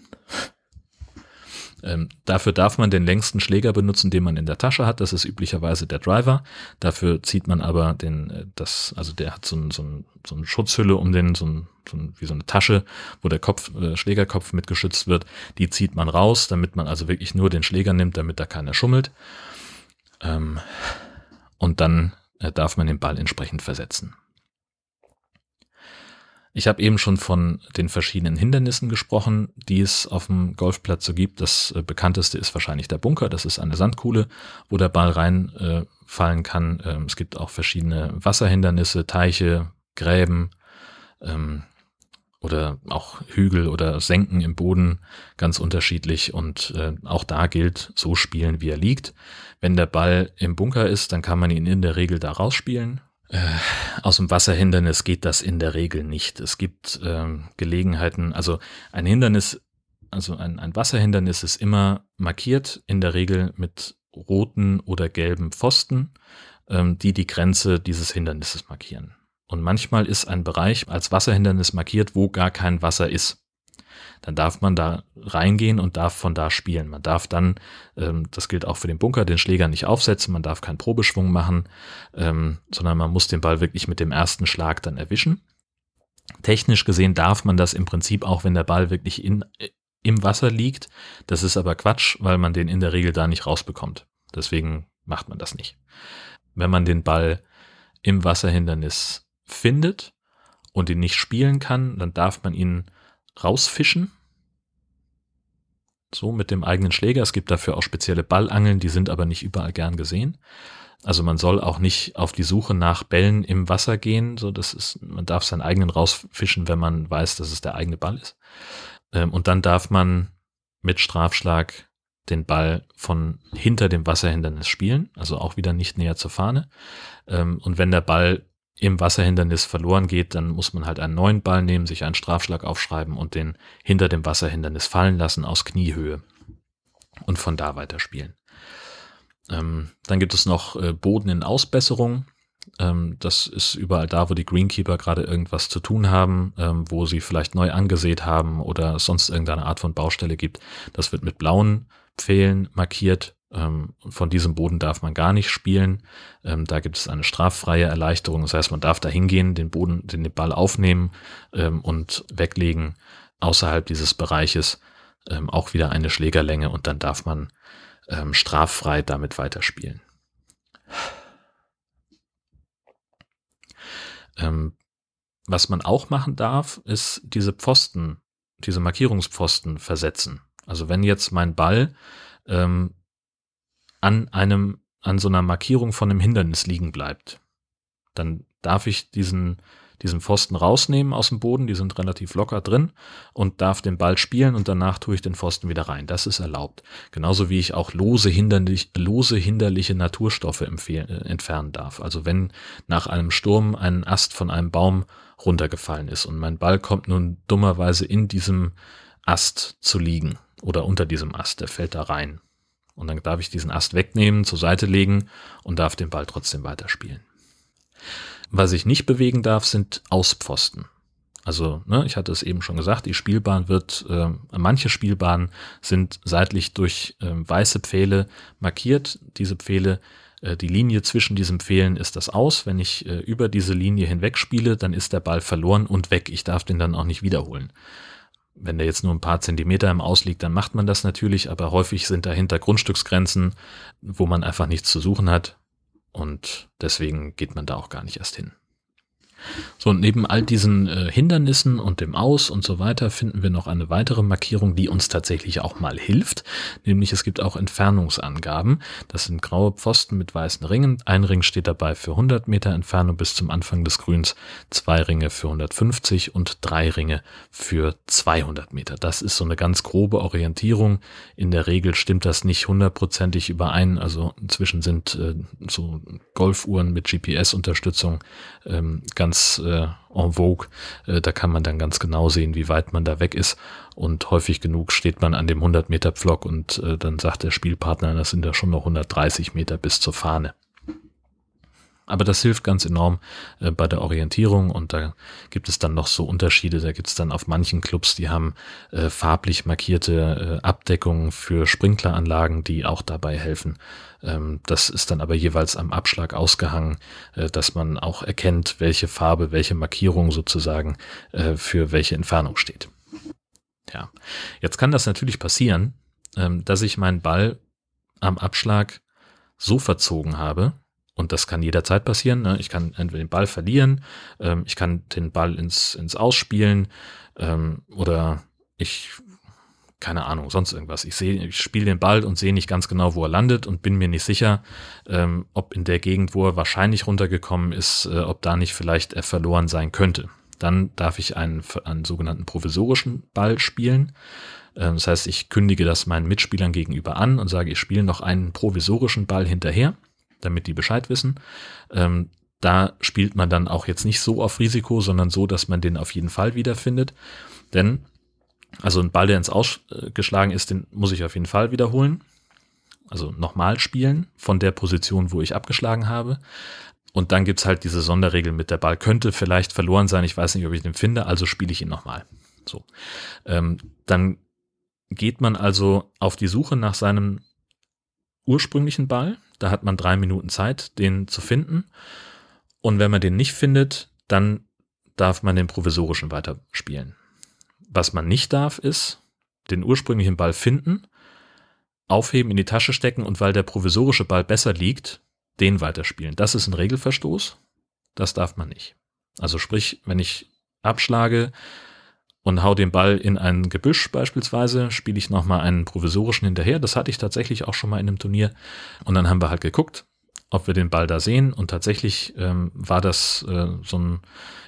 Ähm, dafür darf man den längsten Schläger benutzen, den man in der Tasche hat. Das ist üblicherweise der Driver. Dafür zieht man aber den, äh, das, also der hat so, ein, so, ein, so eine Schutzhülle um den, so, ein, so ein, wie so eine Tasche, wo der Kopf, äh, Schlägerkopf mit geschützt wird. Die zieht man raus, damit man also wirklich nur den Schläger nimmt, damit da keiner schummelt. Ähm, und dann äh, darf man den Ball entsprechend versetzen. Ich habe eben schon von den verschiedenen Hindernissen gesprochen, die es auf dem Golfplatz so gibt. Das äh, bekannteste ist wahrscheinlich der Bunker. Das ist eine Sandkuhle, wo der Ball reinfallen äh, kann. Ähm, es gibt auch verschiedene Wasserhindernisse, Teiche, Gräben. Ähm, oder auch Hügel oder Senken im Boden ganz unterschiedlich und äh, auch da gilt, so spielen, wie er liegt. Wenn der Ball im Bunker ist, dann kann man ihn in der Regel da rausspielen. Äh, aus dem Wasserhindernis geht das in der Regel nicht. Es gibt äh, Gelegenheiten, also ein Hindernis, also ein, ein Wasserhindernis ist immer markiert, in der Regel mit roten oder gelben Pfosten, ähm, die die Grenze dieses Hindernisses markieren. Und manchmal ist ein Bereich als Wasserhindernis markiert, wo gar kein Wasser ist. Dann darf man da reingehen und darf von da spielen. Man darf dann, ähm, das gilt auch für den Bunker, den Schläger nicht aufsetzen, man darf keinen Probeschwung machen, ähm, sondern man muss den Ball wirklich mit dem ersten Schlag dann erwischen. Technisch gesehen darf man das im Prinzip auch, wenn der Ball wirklich in, im Wasser liegt. Das ist aber Quatsch, weil man den in der Regel da nicht rausbekommt. Deswegen macht man das nicht. Wenn man den Ball im Wasserhindernis findet und ihn nicht spielen kann, dann darf man ihn rausfischen. So mit dem eigenen Schläger. Es gibt dafür auch spezielle Ballangeln, die sind aber nicht überall gern gesehen. Also man soll auch nicht auf die Suche nach Bällen im Wasser gehen. So, das ist, man darf seinen eigenen rausfischen, wenn man weiß, dass es der eigene Ball ist. Ähm, und dann darf man mit Strafschlag den Ball von hinter dem Wasserhindernis spielen, also auch wieder nicht näher zur Fahne. Ähm, und wenn der Ball im Wasserhindernis verloren geht, dann muss man halt einen neuen Ball nehmen, sich einen Strafschlag aufschreiben und den hinter dem Wasserhindernis fallen lassen aus Kniehöhe und von da weiter spielen. Ähm, dann gibt es noch äh, Boden in Ausbesserung. Ähm, das ist überall da, wo die Greenkeeper gerade irgendwas zu tun haben, ähm, wo sie vielleicht neu angesät haben oder sonst irgendeine Art von Baustelle gibt. Das wird mit blauen Pfählen markiert. Ähm, von diesem Boden darf man gar nicht spielen. Ähm, da gibt es eine straffreie Erleichterung. Das heißt, man darf da hingehen, den Boden, den Ball aufnehmen ähm, und weglegen außerhalb dieses Bereiches ähm, auch wieder eine Schlägerlänge und dann darf man ähm, straffrei damit weiterspielen. Ähm, was man auch machen darf, ist diese Pfosten, diese Markierungspfosten versetzen. Also wenn jetzt mein Ball ähm, an einem, an so einer Markierung von einem Hindernis liegen bleibt, dann darf ich diesen diesen Pfosten rausnehmen aus dem Boden, die sind relativ locker drin und darf den Ball spielen und danach tue ich den Pfosten wieder rein. Das ist erlaubt. Genauso wie ich auch lose, hinderlich, lose hinderliche Naturstoffe äh, entfernen darf. Also wenn nach einem Sturm ein Ast von einem Baum runtergefallen ist und mein Ball kommt nun dummerweise in diesem Ast zu liegen oder unter diesem Ast, der fällt da rein. Und dann darf ich diesen Ast wegnehmen, zur Seite legen und darf den Ball trotzdem weiterspielen. Was ich nicht bewegen darf, sind Auspfosten. Also, ne, ich hatte es eben schon gesagt, die Spielbahn wird, äh, manche Spielbahnen sind seitlich durch äh, weiße Pfähle markiert. Diese Pfähle, äh, die Linie zwischen diesen Pfählen ist das aus. Wenn ich äh, über diese Linie hinweg spiele, dann ist der Ball verloren und weg. Ich darf den dann auch nicht wiederholen. Wenn der jetzt nur ein paar Zentimeter im Aus liegt, dann macht man das natürlich, aber häufig sind dahinter Grundstücksgrenzen, wo man einfach nichts zu suchen hat. Und deswegen geht man da auch gar nicht erst hin. So, und neben all diesen äh, Hindernissen und dem Aus und so weiter finden wir noch eine weitere Markierung, die uns tatsächlich auch mal hilft. Nämlich es gibt auch Entfernungsangaben. Das sind graue Pfosten mit weißen Ringen. Ein Ring steht dabei für 100 Meter Entfernung bis zum Anfang des Grüns, zwei Ringe für 150 und drei Ringe für 200 Meter. Das ist so eine ganz grobe Orientierung. In der Regel stimmt das nicht hundertprozentig überein. Also inzwischen sind äh, so Golfuhren mit GPS-Unterstützung ähm, ganz ganz äh, en vogue. Äh, da kann man dann ganz genau sehen, wie weit man da weg ist. Und häufig genug steht man an dem 100 Meter Pflock und äh, dann sagt der Spielpartner, das sind ja schon noch 130 Meter bis zur Fahne. Aber das hilft ganz enorm äh, bei der Orientierung und da gibt es dann noch so Unterschiede. Da gibt es dann auf manchen Clubs, die haben äh, farblich markierte äh, Abdeckungen für Sprinkleranlagen, die auch dabei helfen. Ähm, das ist dann aber jeweils am Abschlag ausgehangen, äh, dass man auch erkennt, welche Farbe, welche Markierung sozusagen äh, für welche Entfernung steht. Ja, jetzt kann das natürlich passieren, ähm, dass ich meinen Ball am Abschlag so verzogen habe, und das kann jederzeit passieren. Ne? Ich kann entweder den Ball verlieren, ähm, ich kann den Ball ins, ins Ausspielen ähm, oder ich, keine Ahnung, sonst irgendwas. Ich sehe, ich spiele den Ball und sehe nicht ganz genau, wo er landet und bin mir nicht sicher, ähm, ob in der Gegend, wo er wahrscheinlich runtergekommen ist, äh, ob da nicht vielleicht er verloren sein könnte. Dann darf ich einen, einen sogenannten provisorischen Ball spielen. Ähm, das heißt, ich kündige das meinen Mitspielern gegenüber an und sage, ich spiele noch einen provisorischen Ball hinterher damit die Bescheid wissen. Ähm, da spielt man dann auch jetzt nicht so auf Risiko, sondern so, dass man den auf jeden Fall wiederfindet. Denn, also ein Ball, der ins Ausgeschlagen ist, den muss ich auf jeden Fall wiederholen. Also nochmal spielen von der Position, wo ich abgeschlagen habe. Und dann gibt's halt diese Sonderregel mit der Ball könnte vielleicht verloren sein. Ich weiß nicht, ob ich den finde, also spiele ich ihn nochmal. So. Ähm, dann geht man also auf die Suche nach seinem ursprünglichen Ball. Da hat man drei Minuten Zeit, den zu finden. Und wenn man den nicht findet, dann darf man den provisorischen weiterspielen. Was man nicht darf, ist, den ursprünglichen Ball finden, aufheben, in die Tasche stecken und weil der provisorische Ball besser liegt, den weiterspielen. Das ist ein Regelverstoß. Das darf man nicht. Also sprich, wenn ich abschlage und hau den Ball in ein Gebüsch beispielsweise, spiele ich nochmal einen provisorischen hinterher. Das hatte ich tatsächlich auch schon mal in einem Turnier. Und dann haben wir halt geguckt, ob wir den Ball da sehen. Und tatsächlich ähm, war das äh, so ein,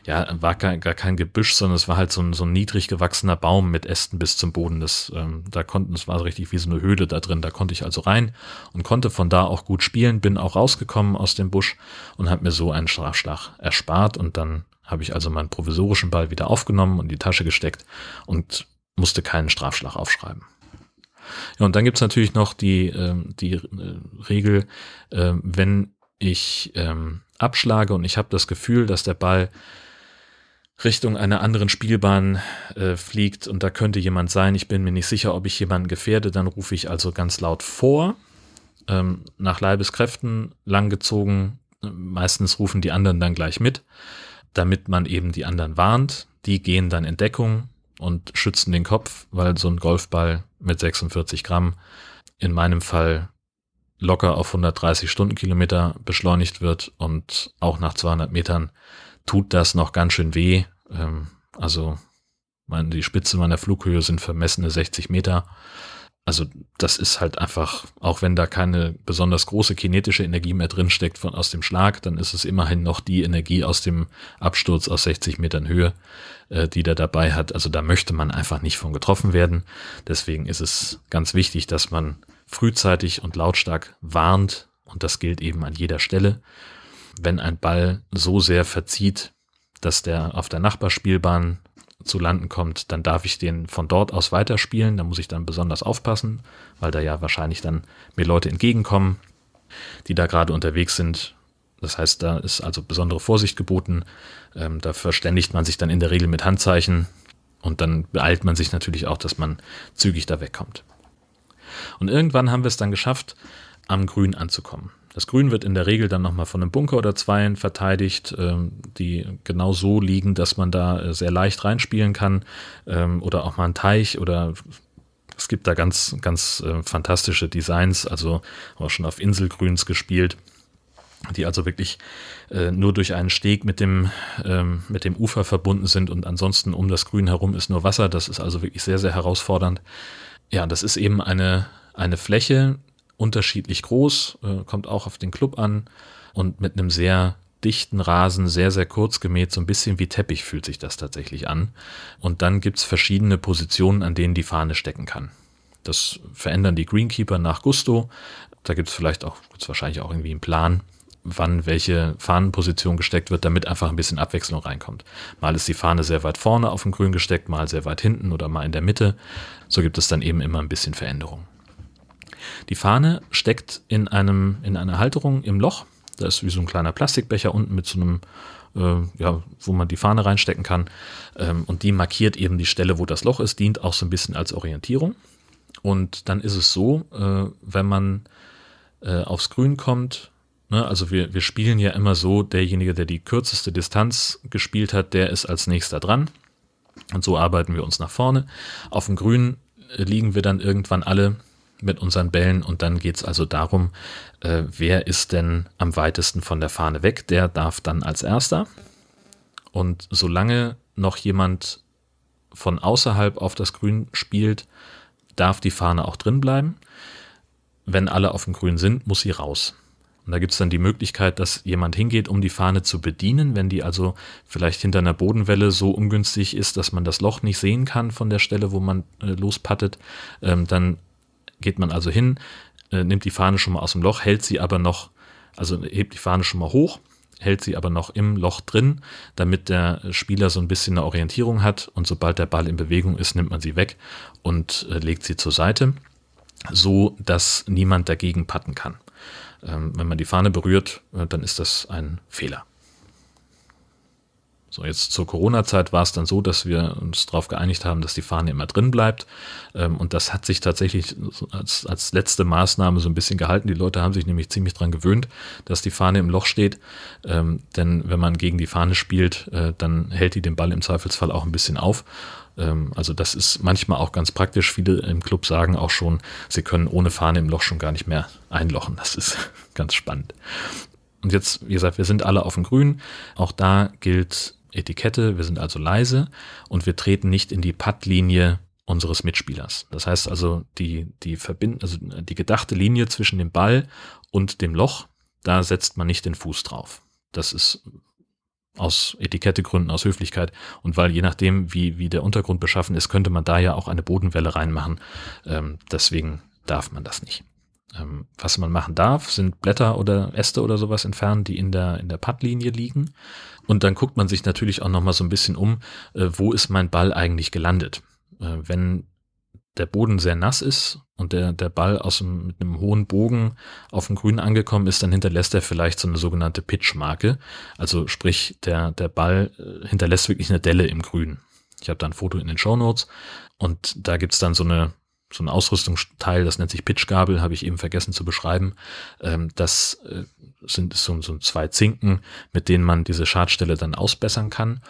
ja, war gar, gar kein Gebüsch, sondern es war halt so ein, so ein niedrig gewachsener Baum mit Ästen bis zum Boden. Das, ähm, da konnten, es war so richtig wie so eine Höhle da drin. Da konnte ich also rein und konnte von da auch gut spielen. Bin auch rausgekommen aus dem Busch und habe mir so einen Strafschlag erspart. Und dann habe ich also meinen provisorischen Ball wieder aufgenommen und in die Tasche gesteckt und musste keinen Strafschlag aufschreiben. Ja, und dann gibt's natürlich noch die, ähm, die äh, Regel, äh, wenn ich ähm, abschlage und ich habe das Gefühl, dass der Ball Richtung einer anderen Spielbahn äh, fliegt und da könnte jemand sein, ich bin mir nicht sicher, ob ich jemanden gefährde, dann rufe ich also ganz laut vor, ähm, nach Leibeskräften langgezogen, meistens rufen die anderen dann gleich mit, damit man eben die anderen warnt, die gehen dann in Deckung, und schützen den Kopf, weil so ein Golfball mit 46 Gramm in meinem Fall locker auf 130 Stundenkilometer beschleunigt wird und auch nach 200 Metern tut das noch ganz schön weh. Ähm, also die Spitze meiner Flughöhe sind vermessene 60 Meter also das ist halt einfach, auch wenn da keine besonders große kinetische Energie mehr drinsteckt von aus dem Schlag, dann ist es immerhin noch die Energie aus dem Absturz aus 60 Metern Höhe, äh, die der dabei hat. Also da möchte man einfach nicht von getroffen werden. Deswegen ist es ganz wichtig, dass man frühzeitig und lautstark warnt und das gilt eben an jeder Stelle. Wenn ein Ball so sehr verzieht, dass der auf der Nachbarspielbahn zu landen kommt, dann darf ich den von dort aus weiterspielen. Da muss ich dann besonders aufpassen, weil da ja wahrscheinlich dann mir Leute entgegenkommen, die da gerade unterwegs sind. Das heißt, da ist also besondere Vorsicht geboten. Ähm, da verständigt man sich dann in der Regel mit Handzeichen und dann beeilt man sich natürlich auch, dass man zügig da wegkommt. Und irgendwann haben wir es dann geschafft, am Grün anzukommen. Das Grün wird in der Regel dann nochmal von einem Bunker oder zweien verteidigt, ähm, die genau so liegen, dass man da äh, sehr leicht reinspielen kann. Ähm, oder auch mal ein Teich oder es gibt da ganz, ganz äh, fantastische Designs, also auch schon auf Inselgrüns gespielt, die also wirklich äh, nur durch einen Steg mit dem, ähm, mit dem Ufer verbunden sind und ansonsten um das Grün herum ist nur Wasser. Das ist also wirklich sehr, sehr herausfordernd. Ja, das ist eben eine, eine Fläche, unterschiedlich groß, äh, kommt auch auf den Club an und mit einem sehr dichten Rasen, sehr, sehr kurz gemäht, so ein bisschen wie Teppich fühlt sich das tatsächlich an. Und dann gibt's verschiedene Positionen, an denen die Fahne stecken kann. Das verändern die Greenkeeper nach Gusto. Da gibt's vielleicht auch, gibt's wahrscheinlich auch irgendwie einen Plan, wann welche Fahnenposition gesteckt wird, damit einfach ein bisschen Abwechslung reinkommt. Mal ist die Fahne sehr weit vorne auf dem Grün gesteckt, mal sehr weit hinten oder mal in der Mitte. So gibt es dann eben immer ein bisschen Veränderung. Die Fahne steckt in einem, in einer Halterung im Loch. Da ist wie so ein kleiner Plastikbecher unten mit so einem, äh, ja, wo man die Fahne reinstecken kann. Ähm, und die markiert eben die Stelle, wo das Loch ist, dient auch so ein bisschen als Orientierung. Und dann ist es so, äh, wenn man äh, aufs Grün kommt, ne, also wir, wir spielen ja immer so, derjenige, der die kürzeste Distanz gespielt hat, der ist als nächster dran. Und so arbeiten wir uns nach vorne. Auf dem Grün äh, liegen wir dann irgendwann alle mit unseren Bällen und dann geht's also darum, äh, wer ist denn am weitesten von der Fahne weg, der darf dann als erster. Und solange noch jemand von außerhalb auf das Grün spielt, darf die Fahne auch drin bleiben. Wenn alle auf dem Grün sind, muss sie raus. Und da gibt's dann die Möglichkeit, dass jemand hingeht, um die Fahne zu bedienen. Wenn die also vielleicht hinter einer Bodenwelle so ungünstig ist, dass man das Loch nicht sehen kann von der Stelle, wo man äh, lospattet, ähm, dann geht man also hin, äh, nimmt die Fahne schon mal aus dem Loch, hält sie aber noch, also hebt die Fahne schon mal hoch, hält sie aber noch im Loch drin, damit der Spieler so ein bisschen eine Orientierung hat und sobald der Ball in Bewegung ist, nimmt man sie weg und äh, legt sie zur Seite, so dass niemand dagegen patten kann. Ähm, wenn man die Fahne berührt, äh, dann ist das ein Fehler. So, jetzt zur Corona-Zeit war es dann so, dass wir uns darauf geeinigt haben, dass die Fahne immer drin bleibt. Ähm, und das hat sich tatsächlich als, als letzte Maßnahme so ein bisschen gehalten. Die Leute haben sich nämlich ziemlich dran gewöhnt, dass die Fahne im Loch steht. Ähm, denn wenn man gegen die Fahne spielt, äh, dann hält die den Ball im Zweifelsfall auch ein bisschen auf. Ähm, also das ist manchmal auch ganz praktisch. Viele im Club sagen auch schon, sie können ohne Fahne im Loch schon gar nicht mehr einlochen. Das ist ganz spannend. Und jetzt, wie gesagt, wir sind alle auf dem Grün. Auch da gilt Etikette. Wir sind also leise und wir treten nicht in die Puttlinie unseres Mitspielers. Das heißt also, die, die verbind, also die gedachte Linie zwischen dem Ball und dem Loch, da setzt man nicht den Fuß drauf. Das ist aus Etikettegründen, aus Höflichkeit und weil je nachdem, wie, wie der Untergrund beschaffen ist, könnte man da ja auch eine Bodenwelle reinmachen. Ähm, deswegen darf man das nicht. Ähm, was man machen darf, sind Blätter oder Äste oder sowas entfernen, die in der, in der Puttlinie liegen. Und dann guckt man sich natürlich auch nochmal so ein bisschen um, äh, wo ist mein Ball eigentlich gelandet. Äh, wenn der Boden sehr nass ist und der, der Ball aus dem, mit einem hohen Bogen auf dem Grün angekommen ist, dann hinterlässt er vielleicht so eine sogenannte Pitchmarke. Also sprich, der, der Ball äh, hinterlässt wirklich eine Delle im Grün. Ich habe da ein Foto in den Show Notes und da gibt's dann so eine so ein Ausrüstungsteil, das nennt sich Pitchgabel, habe ich eben vergessen zu beschreiben. Ähm, das äh, sind so, so zwei Zinken, mit denen man diese Schadstelle dann ausbessern kann.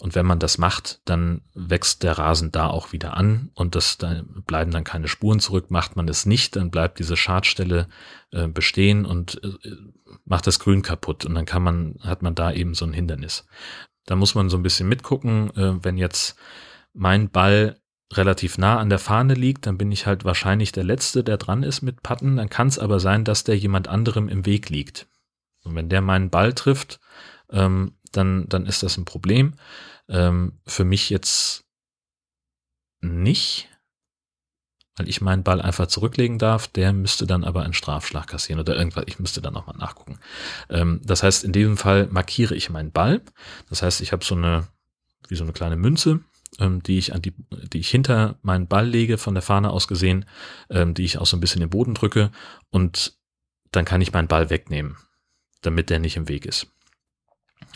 Und wenn man das macht, dann wächst der Rasen da auch wieder an und das da bleiben dann keine Spuren zurück. Macht man es nicht, dann bleibt diese Schadstelle äh, bestehen und äh, macht das Grün kaputt und dann kann man, hat man da eben so ein Hindernis. Da muss man so ein bisschen mitgucken, äh, wenn jetzt mein Ball relativ nah an der Fahne liegt, dann bin ich halt wahrscheinlich der Letzte, der dran ist mit Patten. Dann kann es aber sein, dass der jemand anderem im Weg liegt. Und wenn der meinen Ball trifft, ähm, dann, dann ist das ein Problem. Ähm, für mich jetzt nicht, weil ich meinen Ball einfach zurücklegen darf. Der müsste dann aber einen Strafschlag kassieren oder irgendwas. Ich müsste dann nochmal nachgucken. Ähm, das heißt, in diesem Fall markiere ich meinen Ball. Das heißt, ich habe so eine, wie so eine kleine Münze, ähm, die ich an die, die ich hinter meinen Ball lege, von der Fahne aus gesehen, ähm, die ich auch so ein bisschen den Boden drücke und dann kann ich meinen Ball wegnehmen, damit der nicht im Weg ist.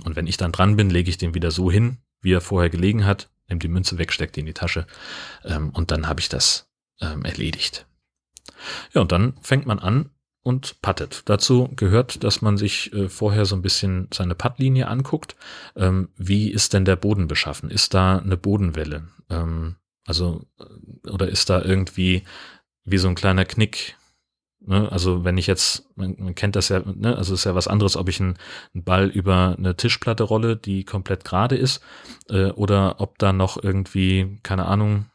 Und wenn ich dann dran bin, lege ich den wieder so hin, wie er vorher gelegen hat, nehme die Münze weg, stecke die in die Tasche ähm, und dann habe ich das ähm, erledigt. Ja, und dann fängt man an, und puttet. Dazu gehört, dass man sich äh, vorher so ein bisschen seine Puttlinie anguckt. Ähm, wie ist denn der Boden beschaffen? Ist da eine Bodenwelle? Ähm, also, äh, oder ist da irgendwie wie so ein kleiner Knick? Ne? Also, wenn ich jetzt, man, man kennt das ja, ne? also ist ja was anderes, ob ich einen, einen, Ball über eine Tischplatte rolle, die komplett gerade ist, äh, oder ob da noch irgendwie, keine Ahnung,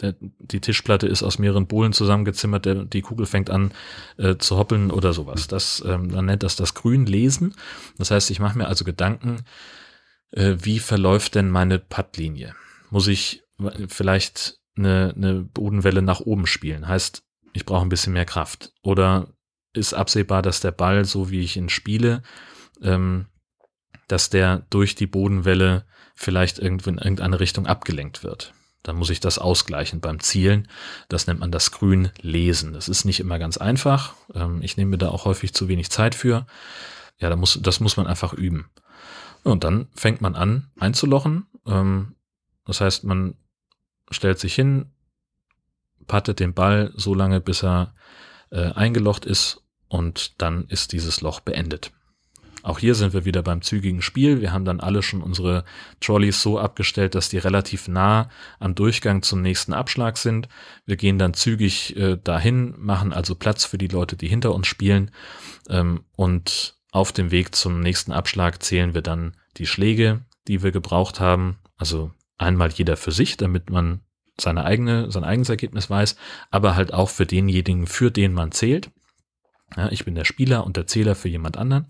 der, die Tischplatte ist aus mehreren Bohlen zusammengezimmert, der, die Kugel fängt an äh, zu hoppeln oder sowas. Das, ähm, dann nennt das das Grün lesen. Das heißt, ich mache mir also Gedanken, äh, wie verläuft denn meine Puttlinie? Muss ich vielleicht eine, eine Bodenwelle nach oben spielen? Heißt, ich brauche ein bisschen mehr Kraft. Oder ist absehbar, dass der Ball, so wie ich ihn spiele, ähm, dass der durch die Bodenwelle vielleicht irgendwo in irgendeine Richtung abgelenkt wird. Dann muss ich das ausgleichen beim Zielen. Das nennt man das Grün lesen. Das ist nicht immer ganz einfach. Ähm, ich nehme mir da auch häufig zu wenig Zeit für. Ja, da muss, das muss man einfach üben. Und dann fängt man an einzulochen. Ähm, das heißt, man stellt sich hin, pattet den Ball so lange, bis er äh, eingelocht ist und dann ist dieses Loch beendet. Auch hier sind wir wieder beim zügigen Spiel. Wir haben dann alle schon unsere Trolleys so abgestellt, dass die relativ nah am Durchgang zum nächsten Abschlag sind. Wir gehen dann zügig äh, dahin, machen also Platz für die Leute, die hinter uns spielen. Ähm, und auf dem Weg zum nächsten Abschlag zählen wir dann die Schläge, die wir gebraucht haben. Also einmal jeder für sich, damit man seine eigene, sein eigenes Ergebnis weiß, aber halt auch für denjenigen, für den man zählt. Ja, ich bin der Spieler und der Zähler für jemand anderen.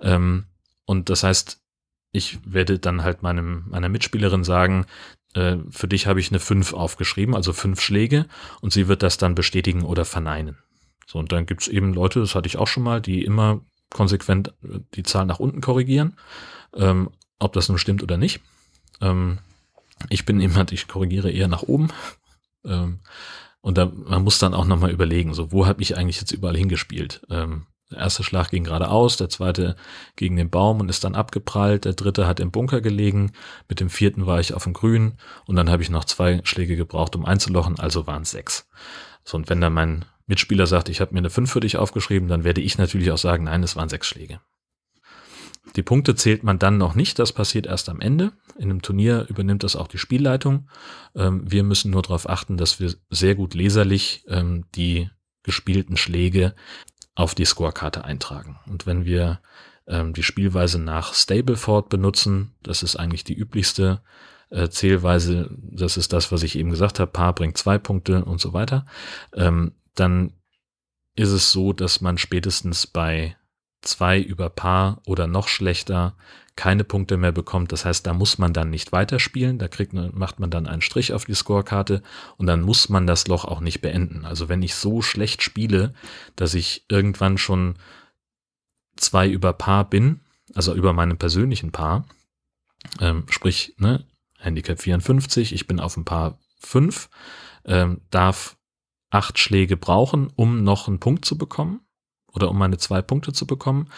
Ähm, und das heißt, ich werde dann halt meinem, meiner Mitspielerin sagen, äh, für dich habe ich eine 5 aufgeschrieben, also fünf Schläge, und sie wird das dann bestätigen oder verneinen. So, und dann gibt's eben Leute, das hatte ich auch schon mal, die immer konsequent äh, die Zahl nach unten korrigieren, ähm, ob das nun stimmt oder nicht. Ähm, ich bin jemand, ich korrigiere eher nach oben. Ähm, und da, man muss dann auch nochmal überlegen, so, wo habe ich eigentlich jetzt überall hingespielt? Ähm, der erste Schlag ging geradeaus, der zweite gegen den Baum und ist dann abgeprallt, der dritte hat im Bunker gelegen, mit dem vierten war ich auf dem Grün und dann habe ich noch zwei Schläge gebraucht, um einzulochen, also waren es sechs. So, und wenn dann mein Mitspieler sagt, ich habe mir eine fünf für dich aufgeschrieben, dann werde ich natürlich auch sagen, nein, es waren sechs Schläge. Die Punkte zählt man dann noch nicht, das passiert erst am Ende. In einem Turnier übernimmt das auch die Spielleitung. Ähm, wir müssen nur darauf achten, dass wir sehr gut leserlich ähm, die gespielten Schläge auf die Scorekarte eintragen. Und wenn wir ähm, die Spielweise nach Stableford benutzen, das ist eigentlich die üblichste äh, Zählweise, das ist das, was ich eben gesagt habe, Paar bringt zwei Punkte und so weiter, dann ist es so, dass man spätestens bei zwei über Paar oder noch schlechter keine Punkte mehr bekommt. Das heißt, da muss man dann nicht weiterspielen. Da kriegt, macht man dann einen Strich auf die Scorekarte und dann muss man das Loch auch nicht beenden. Also wenn ich so schlecht spiele, dass ich irgendwann schon zwei über Paar bin, also über meinem persönlichen Paar, ähm, sprich, ne, Handicap 54, ich bin auf dem Paar 5, ähm, darf acht Schläge brauchen, um noch einen Punkt zu bekommen oder um meine zwei Punkte zu bekommen.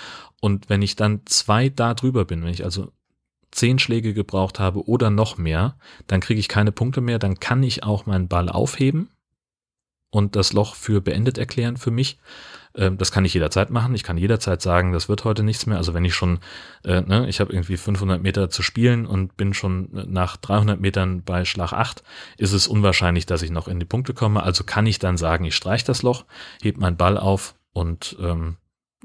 Und wenn ich dann zwei da drüber bin, wenn ich also zehn Schläge gebraucht habe oder noch mehr, dann kriege ich keine Punkte mehr, dann kann ich auch meinen Ball aufheben und das Loch für beendet erklären für mich. Ähm, das kann ich jederzeit machen. Ich kann jederzeit sagen, das wird heute nichts mehr. Also wenn ich schon, äh, ne, ich habe irgendwie 500 Meter zu spielen und bin schon nach 300 Metern bei Schlag 8, ist es unwahrscheinlich, dass ich noch in die Punkte komme. Also kann ich dann sagen, ich streiche das Loch, heb meinen Ball auf und ähm,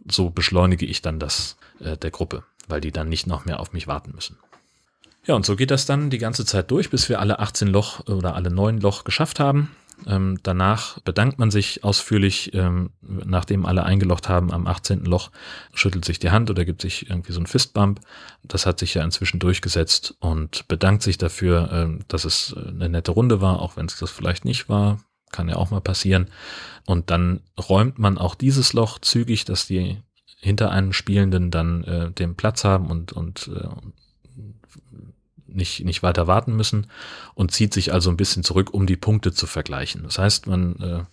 so beschleunige ich dann das äh, der Gruppe, weil die dann nicht noch mehr auf mich warten müssen. Ja, und so geht das dann die ganze Zeit durch, bis wir alle 18 Loch oder alle 9 Loch geschafft haben. Ähm, danach bedankt man sich ausführlich, ähm, nachdem alle eingelocht haben am 18. Loch, schüttelt sich die Hand oder gibt sich irgendwie so ein Fistbump. Das hat sich ja inzwischen durchgesetzt und bedankt sich dafür, ähm, dass es eine nette Runde war, auch wenn es das vielleicht nicht war. Kann ja auch mal passieren. Und dann räumt man auch dieses Loch zügig, dass die hinter einem Spielenden dann äh, den Platz haben und, und äh, nicht, nicht weiter warten müssen und zieht sich also ein bisschen zurück, um die Punkte zu vergleichen. Das heißt, man äh,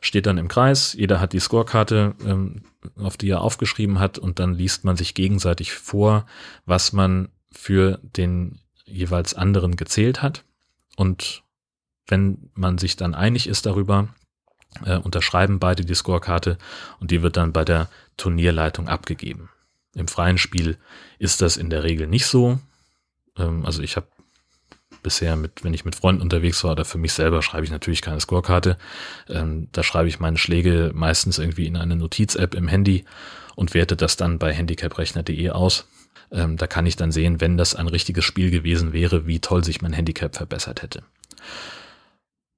steht dann im Kreis, jeder hat die Scorekarte, ähm, auf die er aufgeschrieben hat und dann liest man sich gegenseitig vor, was man für den jeweils anderen gezählt hat. Und wenn man sich dann einig ist darüber, äh, unterschreiben beide die Scorekarte und die wird dann bei der Turnierleitung abgegeben. Im freien Spiel ist das in der Regel nicht so. Ähm, also ich habe bisher mit, wenn ich mit Freunden unterwegs war oder für mich selber, schreibe ich natürlich keine Scorekarte. Ähm, da schreibe ich meine Schläge meistens irgendwie in eine Notiz-App im Handy und werte das dann bei handicaprechner.de aus. Ähm, da kann ich dann sehen, wenn das ein richtiges Spiel gewesen wäre, wie toll sich mein Handicap verbessert hätte.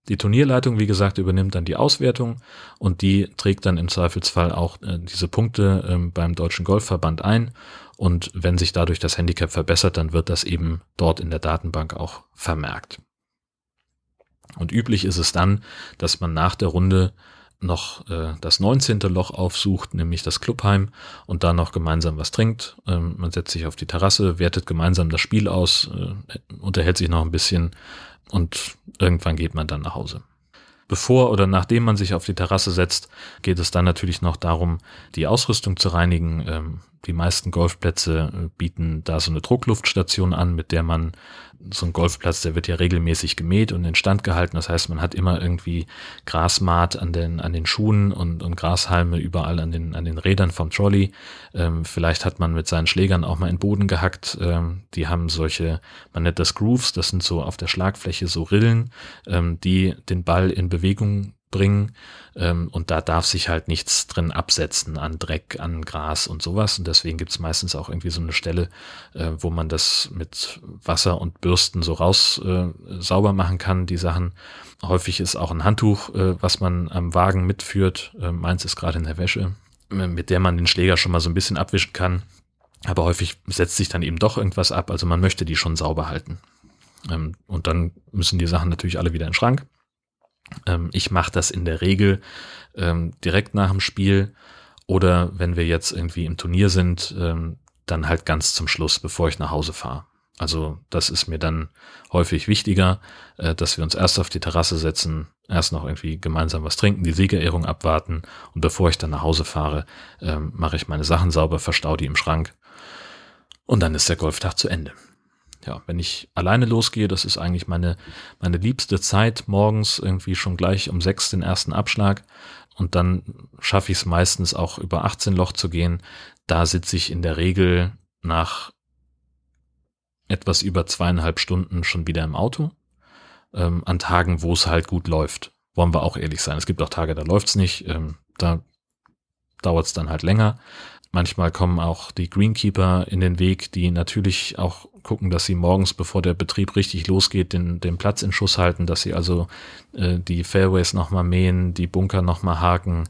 Die Turnierleitung, wie gesagt, übernimmt dann die Auswertung und die trägt dann im Zweifelsfall auch äh, diese Punkte äh, beim Deutschen Golfverband ein. Und wenn sich dadurch das Handicap verbessert, dann wird das eben dort in der Datenbank auch vermerkt. Und üblich ist es dann, dass man nach der Runde noch äh, das 19. Loch aufsucht, nämlich das Clubheim, und da noch gemeinsam was trinkt. Ähm, man setzt sich auf die Terrasse, wertet gemeinsam das Spiel aus, äh, unterhält sich noch ein bisschen und irgendwann geht man dann nach Hause. Bevor oder nachdem man sich auf die Terrasse setzt, geht es dann natürlich noch darum, die Ausrüstung zu reinigen. Ähm, die meisten Golfplätze äh, bieten da so eine Druckluftstation an, mit der man so ein Golfplatz, der wird ja regelmäßig gemäht und instand gehalten. Das heißt, man hat immer irgendwie Grasmaat an den, an den Schuhen und, und Grashalme überall an den, an den Rädern vom Trolley. Ähm, vielleicht hat man mit seinen Schlägern auch mal in Boden gehackt. Ähm, die haben solche, man nennt das Grooves, das sind so auf der Schlagfläche so Rillen, ähm, die den Ball in Bewegung bringen. Ähm, und da darf sich halt nichts drin absetzen an Dreck, an Gras und sowas. Und deswegen gibt es meistens auch irgendwie so eine Stelle, äh, wo man das mit Wasser und Bürsten so raus äh, sauber machen kann, die Sachen. Häufig ist auch ein Handtuch, äh, was man am Wagen mitführt. Äh, meins ist gerade in der Wäsche, äh, mit der man den Schläger schon mal so ein bisschen abwischen kann. Aber häufig setzt sich dann eben doch irgendwas ab. Also man möchte die schon sauber halten. Ähm, und dann müssen die Sachen natürlich alle wieder in den Schrank. Ähm, ich mache das in der Regel ähm, direkt nach dem Spiel. Oder wenn wir jetzt irgendwie im Turnier sind, ähm, dann halt ganz zum Schluss, bevor ich nach Hause fahre. Also das ist mir dann häufig wichtiger, äh, dass wir uns erst auf die Terrasse setzen, erst noch irgendwie gemeinsam was trinken, die Siegerehrung abwarten. Und bevor ich dann nach Hause fahre, ähm, mache ich meine Sachen sauber, verstau die im Schrank. Und dann ist der Golftag zu Ende ja, wenn ich alleine losgehe, das ist eigentlich meine, meine liebste Zeit, morgens irgendwie schon gleich um sechs den ersten Abschlag und dann schaffe ich es meistens auch über 18 Loch zu gehen. Da sitze ich in der Regel nach etwas über zweieinhalb Stunden schon wieder im Auto. Ähm, an Tagen, wo es halt gut läuft. Wollen wir auch ehrlich sein. Es gibt auch Tage, da läuft's nicht. Ähm, da dauert's dann halt länger. Manchmal kommen auch die Greenkeeper in den Weg, die natürlich auch gucken, dass sie morgens, bevor der Betrieb richtig losgeht, den, den Platz in Schuss halten, dass sie also äh, die Fairways nochmal mähen, die Bunker nochmal haken,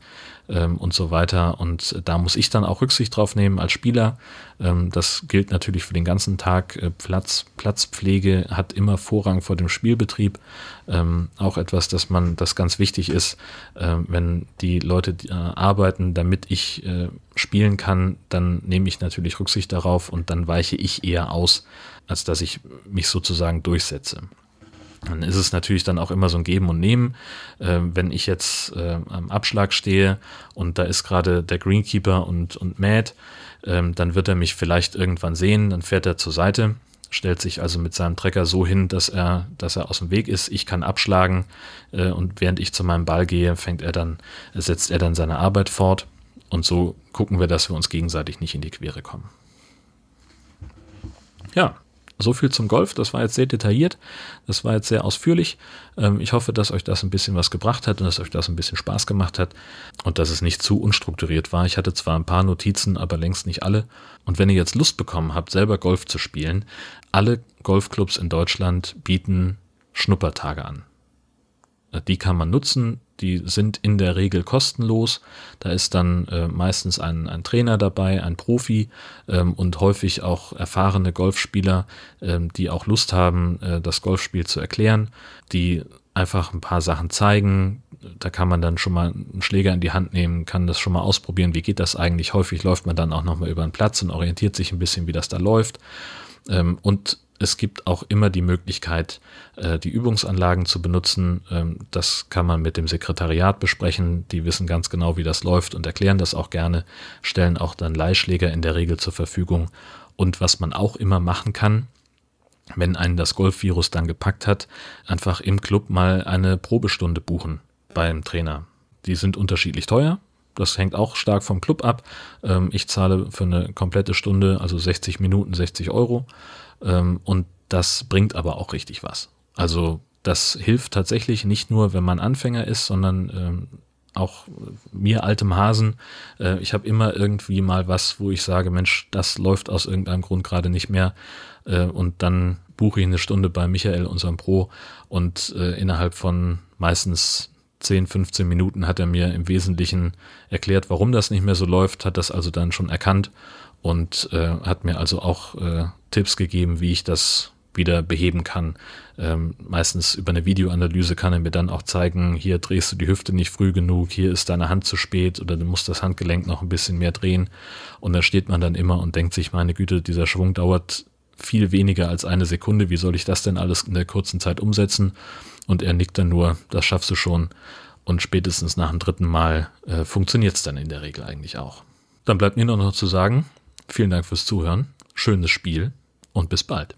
ähm, und so weiter. Und da muss ich dann auch Rücksicht drauf nehmen als Spieler. Ähm, das gilt natürlich für den ganzen Tag. Äh, Platz, Platzpflege hat immer Vorrang vor dem Spielbetrieb. Ähm, auch etwas, dass man, das ganz wichtig ist, äh, wenn die Leute äh, arbeiten, damit ich äh, spielen kann, dann nehme ich natürlich Rücksicht darauf und dann weiche ich eher aus, als dass ich mich sozusagen durchsetze. Dann ist es natürlich dann auch immer so ein Geben und Nehmen. Äh, wenn ich jetzt äh, am Abschlag stehe und da ist gerade der Greenkeeper und, und mäht, äh, dann wird er mich vielleicht irgendwann sehen, dann fährt er zur Seite, stellt sich also mit seinem Trecker so hin, dass er, dass er aus dem Weg ist. Ich kann abschlagen äh, und während ich zu meinem Ball gehe, fängt er dann, setzt er dann seine Arbeit fort. Und so gucken wir, dass wir uns gegenseitig nicht in die Quere kommen. Ja, so viel zum Golf. Das war jetzt sehr detailliert. Das war jetzt sehr ausführlich. Ähm, ich hoffe, dass euch das ein bisschen was gebracht hat und dass euch das ein bisschen Spaß gemacht hat und dass es nicht zu unstrukturiert war. Ich hatte zwar ein paar Notizen, aber längst nicht alle. Und wenn ihr jetzt Lust bekommen habt, selber Golf zu spielen, alle Golfclubs in Deutschland bieten Schnuppertage an. Die kann man nutzen die sind in der Regel kostenlos. Da ist dann äh, meistens ein, ein Trainer dabei, ein Profi ähm, und häufig auch erfahrene Golfspieler, ähm, die auch Lust haben, äh, das Golfspiel zu erklären, die einfach ein paar Sachen zeigen. Da kann man dann schon mal einen Schläger in die Hand nehmen, kann das schon mal ausprobieren, wie geht das eigentlich. Häufig läuft man dann auch nochmal über den Platz und orientiert sich ein bisschen, wie das da läuft. Ähm, und es gibt auch immer die Möglichkeit, äh, die Übungsanlagen zu benutzen. Ähm, das kann man mit dem Sekretariat besprechen. Die wissen ganz genau, wie das läuft und erklären das auch gerne, stellen auch dann Leihschläger in der Regel zur Verfügung. Und was man auch immer machen kann, wenn einen das Golfvirus dann gepackt hat, einfach im Club mal eine Probestunde buchen beim Trainer. Die sind unterschiedlich teuer. Das hängt auch stark vom Club ab. Ähm, ich zahle für eine komplette Stunde, also 60 Minuten, 60 Euro. Ähm, und das bringt aber auch richtig was. Also das hilft tatsächlich nicht nur, wenn man Anfänger ist, sondern ähm, auch mir altem Hasen. Äh, ich habe immer irgendwie mal was, wo ich sage, Mensch, das läuft aus irgendeinem Grund gerade nicht mehr. Äh, und dann buche ich eine Stunde bei Michael, unserem Pro, und äh, innerhalb von meistens 10, 15 Minuten hat er mir im Wesentlichen erklärt, warum das nicht mehr so läuft, hat das also dann schon erkannt und äh, hat mir also auch äh, Tipps gegeben, wie ich das wieder beheben kann. Ähm, meistens über eine Videoanalyse kann er mir dann auch zeigen, hier drehst du die Hüfte nicht früh genug, hier ist deine Hand zu spät oder du musst das Handgelenk noch ein bisschen mehr drehen. Und da steht man dann immer und denkt sich, meine Güte, dieser Schwung dauert viel weniger als eine Sekunde, wie soll ich das denn alles in der kurzen Zeit umsetzen? Und er nickt dann nur, das schaffst du schon. Und spätestens nach dem dritten Mal äh, funktioniert es dann in der Regel eigentlich auch. Dann bleibt mir noch zu sagen, Vielen Dank fürs Zuhören, schönes Spiel und bis bald.